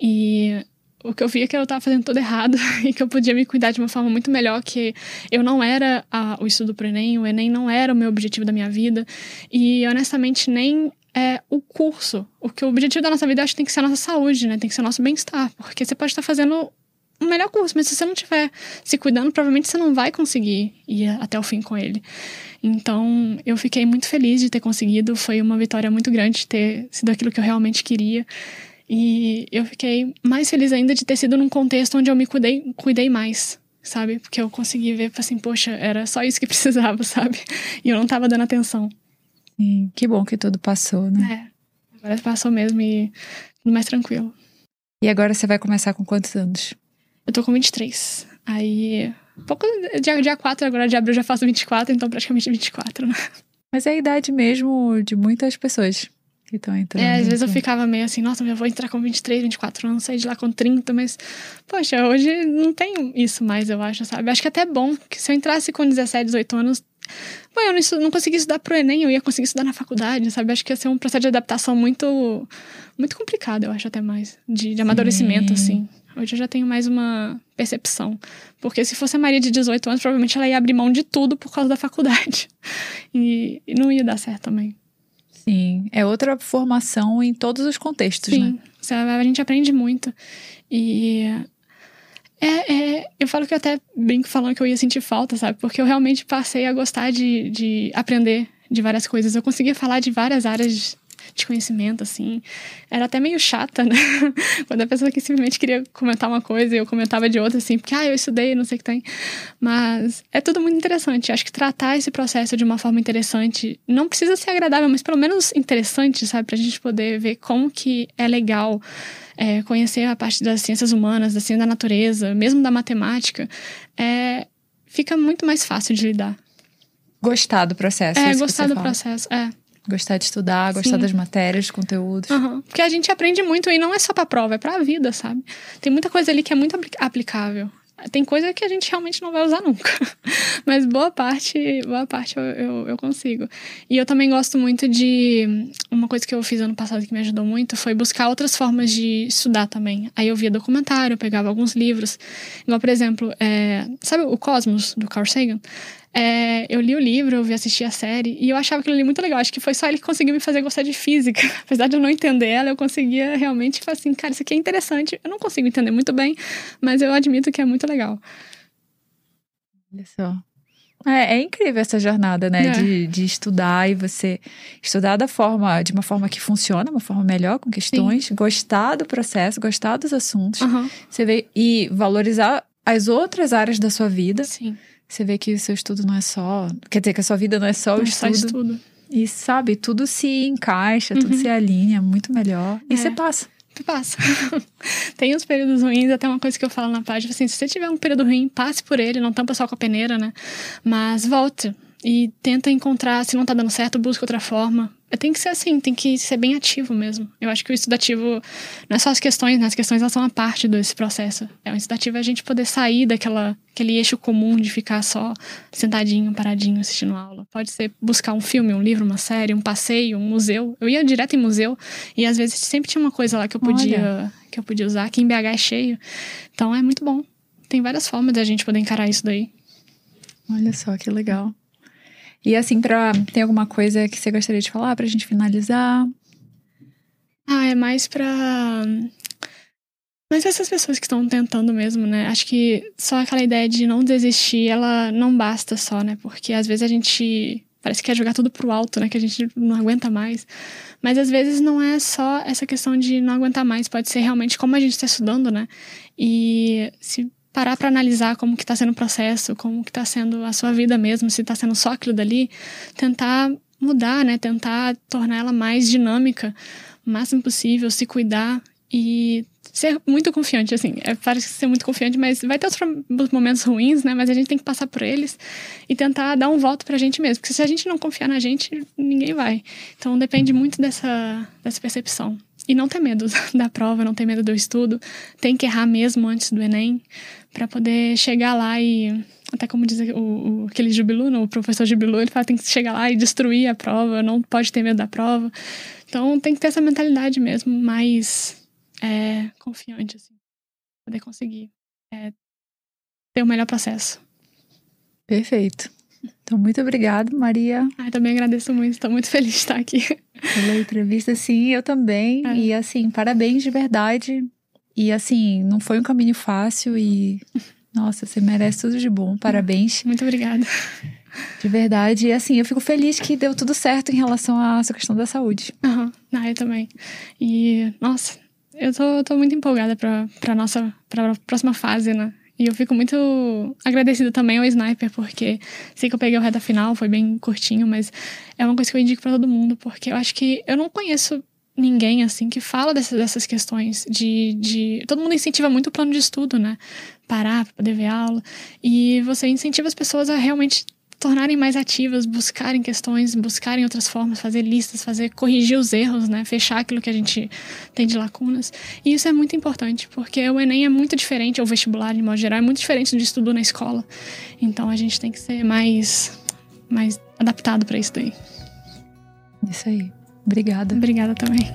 E o que eu via é que eu estava fazendo tudo errado e que eu podia me cuidar de uma forma muito melhor, que eu não era a, o estudo pro Enem, o Enem não era o meu objetivo da minha vida e honestamente nem é o curso. O que o objetivo da nossa vida acho que tem que ser a nossa saúde, né? Tem que ser o nosso bem-estar, porque você pode estar fazendo o melhor curso, mas se você não estiver se cuidando, provavelmente você não vai conseguir ir até o fim com ele. Então, eu fiquei muito feliz de ter conseguido, foi uma vitória muito grande ter sido aquilo que eu realmente queria. E eu fiquei mais feliz ainda de ter sido num contexto onde eu me cuidei, cuidei mais, sabe? Porque eu consegui ver, assim, poxa, era só isso que precisava, sabe? E eu não tava dando atenção. Que bom que tudo passou, né? É, agora passou mesmo e tudo mais tranquilo. E agora você vai começar com quantos anos? Eu tô com 23. Aí, pouco, dia, dia 4 agora de abril eu já faço 24, então praticamente 24, né? Mas é a idade mesmo de muitas pessoas que estão entrando. É, às vezes eu ficava meio assim, nossa, eu vou entrar com 23, 24 anos, sair de lá com 30, mas, poxa, hoje não tem isso mais, eu acho, sabe? Acho que até é bom, que se eu entrasse com 17, 18 anos, pô, eu não, não consegui estudar pro Enem, eu ia conseguir estudar na faculdade, sabe? Acho que ia ser um processo de adaptação muito, muito complicado, eu acho até mais, de, de amadurecimento, Sim. assim. Hoje eu já tenho mais uma percepção. Porque se fosse a Maria de 18 anos, provavelmente ela ia abrir mão de tudo por causa da faculdade. E, e não ia dar certo também. Sim, é outra formação em todos os contextos, Sim, né? a gente aprende muito. E é, é, eu falo que eu até brinco falando que eu ia sentir falta, sabe? Porque eu realmente passei a gostar de, de aprender de várias coisas. Eu conseguia falar de várias áreas de conhecimento, assim. Era até meio chata, né? Quando a pessoa que simplesmente queria comentar uma coisa e eu comentava de outra, assim, porque, ah, eu estudei, não sei o que tem. Mas é tudo muito interessante. Acho que tratar esse processo de uma forma interessante não precisa ser agradável, mas pelo menos interessante, sabe? Pra gente poder ver como que é legal. É, conhecer a parte das ciências humanas, da ciência da natureza, mesmo da matemática, é, fica muito mais fácil de lidar. Gostar do processo. É, gostar do fala. processo, é. Gostar de estudar, gostar Sim. das matérias, dos conteúdos. Uhum. Porque a gente aprende muito e não é só pra prova, é pra vida, sabe? Tem muita coisa ali que é muito aplicável. Tem coisa que a gente realmente não vai usar nunca. Mas boa parte, boa parte eu, eu, eu, consigo. E eu também gosto muito de. Uma coisa que eu fiz ano passado que me ajudou muito foi buscar outras formas de estudar também. Aí eu via documentário, eu pegava alguns livros. Igual, por exemplo, é, sabe o Cosmos, do Carl Sagan? É, eu li o livro, eu vi assistir a série, e eu achava aquilo ali muito legal. Acho que foi só ele que conseguiu me fazer gostar de física. Apesar de eu não entender ela, eu conseguia realmente falar assim, cara, isso aqui é interessante. Eu não consigo entender muito bem, mas eu admito que é muito legal. Olha só. É, é incrível essa jornada, né? É. De, de estudar e você estudar da forma, de uma forma que funciona, uma forma melhor, com questões, Sim. gostar do processo, gostar dos assuntos. Uhum. Você vê, e valorizar as outras áreas da sua vida. Sim você vê que o seu estudo não é só. Quer dizer, que a sua vida não é só não o estudo. É só estudo. E sabe, tudo se encaixa, tudo uhum. se alinha muito melhor. E é. você passa. Você passa. Tem uns períodos ruins, até uma coisa que eu falo na página, assim, se você tiver um período ruim, passe por ele, não tampa só com a peneira, né? Mas volte e tenta encontrar, se não tá dando certo, busca outra forma. Tem que ser assim, tem que ser bem ativo mesmo. Eu acho que o estudativo não é só as questões, né? As questões elas são uma parte desse processo. É, o estudativo é a gente poder sair daquela aquele eixo comum de ficar só sentadinho, paradinho, assistindo aula. Pode ser buscar um filme, um livro, uma série, um passeio, um museu. Eu ia direto em museu e às vezes sempre tinha uma coisa lá que eu podia, que eu podia usar. Aqui em BH é cheio. Então é muito bom tem várias formas de a gente poder encarar isso daí. Olha só que legal. E assim, pra, tem alguma coisa que você gostaria de falar pra gente finalizar? Ah, é mais pra. Mas essas pessoas que estão tentando mesmo, né? Acho que só aquela ideia de não desistir, ela não basta só, né? Porque às vezes a gente parece que quer jogar tudo pro alto, né? Que a gente não aguenta mais. Mas às vezes não é só essa questão de não aguentar mais, pode ser realmente como a gente está estudando, né? E se parar para analisar como que está sendo o processo, como que está sendo a sua vida mesmo, se está sendo só aquilo dali, tentar mudar, né? Tentar tornar ela mais dinâmica, o máximo possível, se cuidar e ser muito confiante, assim. É, parece ser muito confiante, mas vai ter outros momentos ruins, né? Mas a gente tem que passar por eles e tentar dar um voto pra gente mesmo. Porque se a gente não confiar na gente, ninguém vai. Então depende muito dessa, dessa percepção. E não ter medo da prova, não ter medo do estudo. Tem que errar mesmo antes do Enem para poder chegar lá e até como diz o, o, aquele Jubilu, o professor Jubilu, ele fala tem que chegar lá e destruir a prova, não pode ter medo da prova. Então tem que ter essa mentalidade mesmo, mais é, confiante, assim, poder conseguir é, ter o melhor processo. Perfeito. Então, muito obrigada, Maria. Ai, também agradeço muito, estou muito feliz de estar aqui. Pela entrevista, sim, eu também. É. E, assim, parabéns de verdade. E, assim, não foi um caminho fácil e, nossa, você merece tudo de bom. Parabéns. Muito obrigada. De verdade. E, assim, eu fico feliz que deu tudo certo em relação a essa questão da saúde. Aham, uhum. ah, eu também. E, nossa, eu tô, tô muito empolgada pra, pra nossa pra próxima fase, né? E eu fico muito agradecida também ao Sniper, porque sei que eu peguei o reta final, foi bem curtinho, mas é uma coisa que eu indico para todo mundo, porque eu acho que eu não conheço ninguém, assim, que fala dessas, dessas questões de, de... Todo mundo incentiva muito o plano de estudo, né? Parar pra poder ver aula. E você incentiva as pessoas a realmente tornarem mais ativas, buscarem questões, buscarem outras formas, fazer listas, fazer corrigir os erros, né, fechar aquilo que a gente tem de lacunas. E isso é muito importante, porque o ENEM é muito diferente, o vestibular de modo geral é muito diferente do estudo na escola. Então a gente tem que ser mais mais adaptado para isso daí. Isso aí. Obrigada. Obrigada também.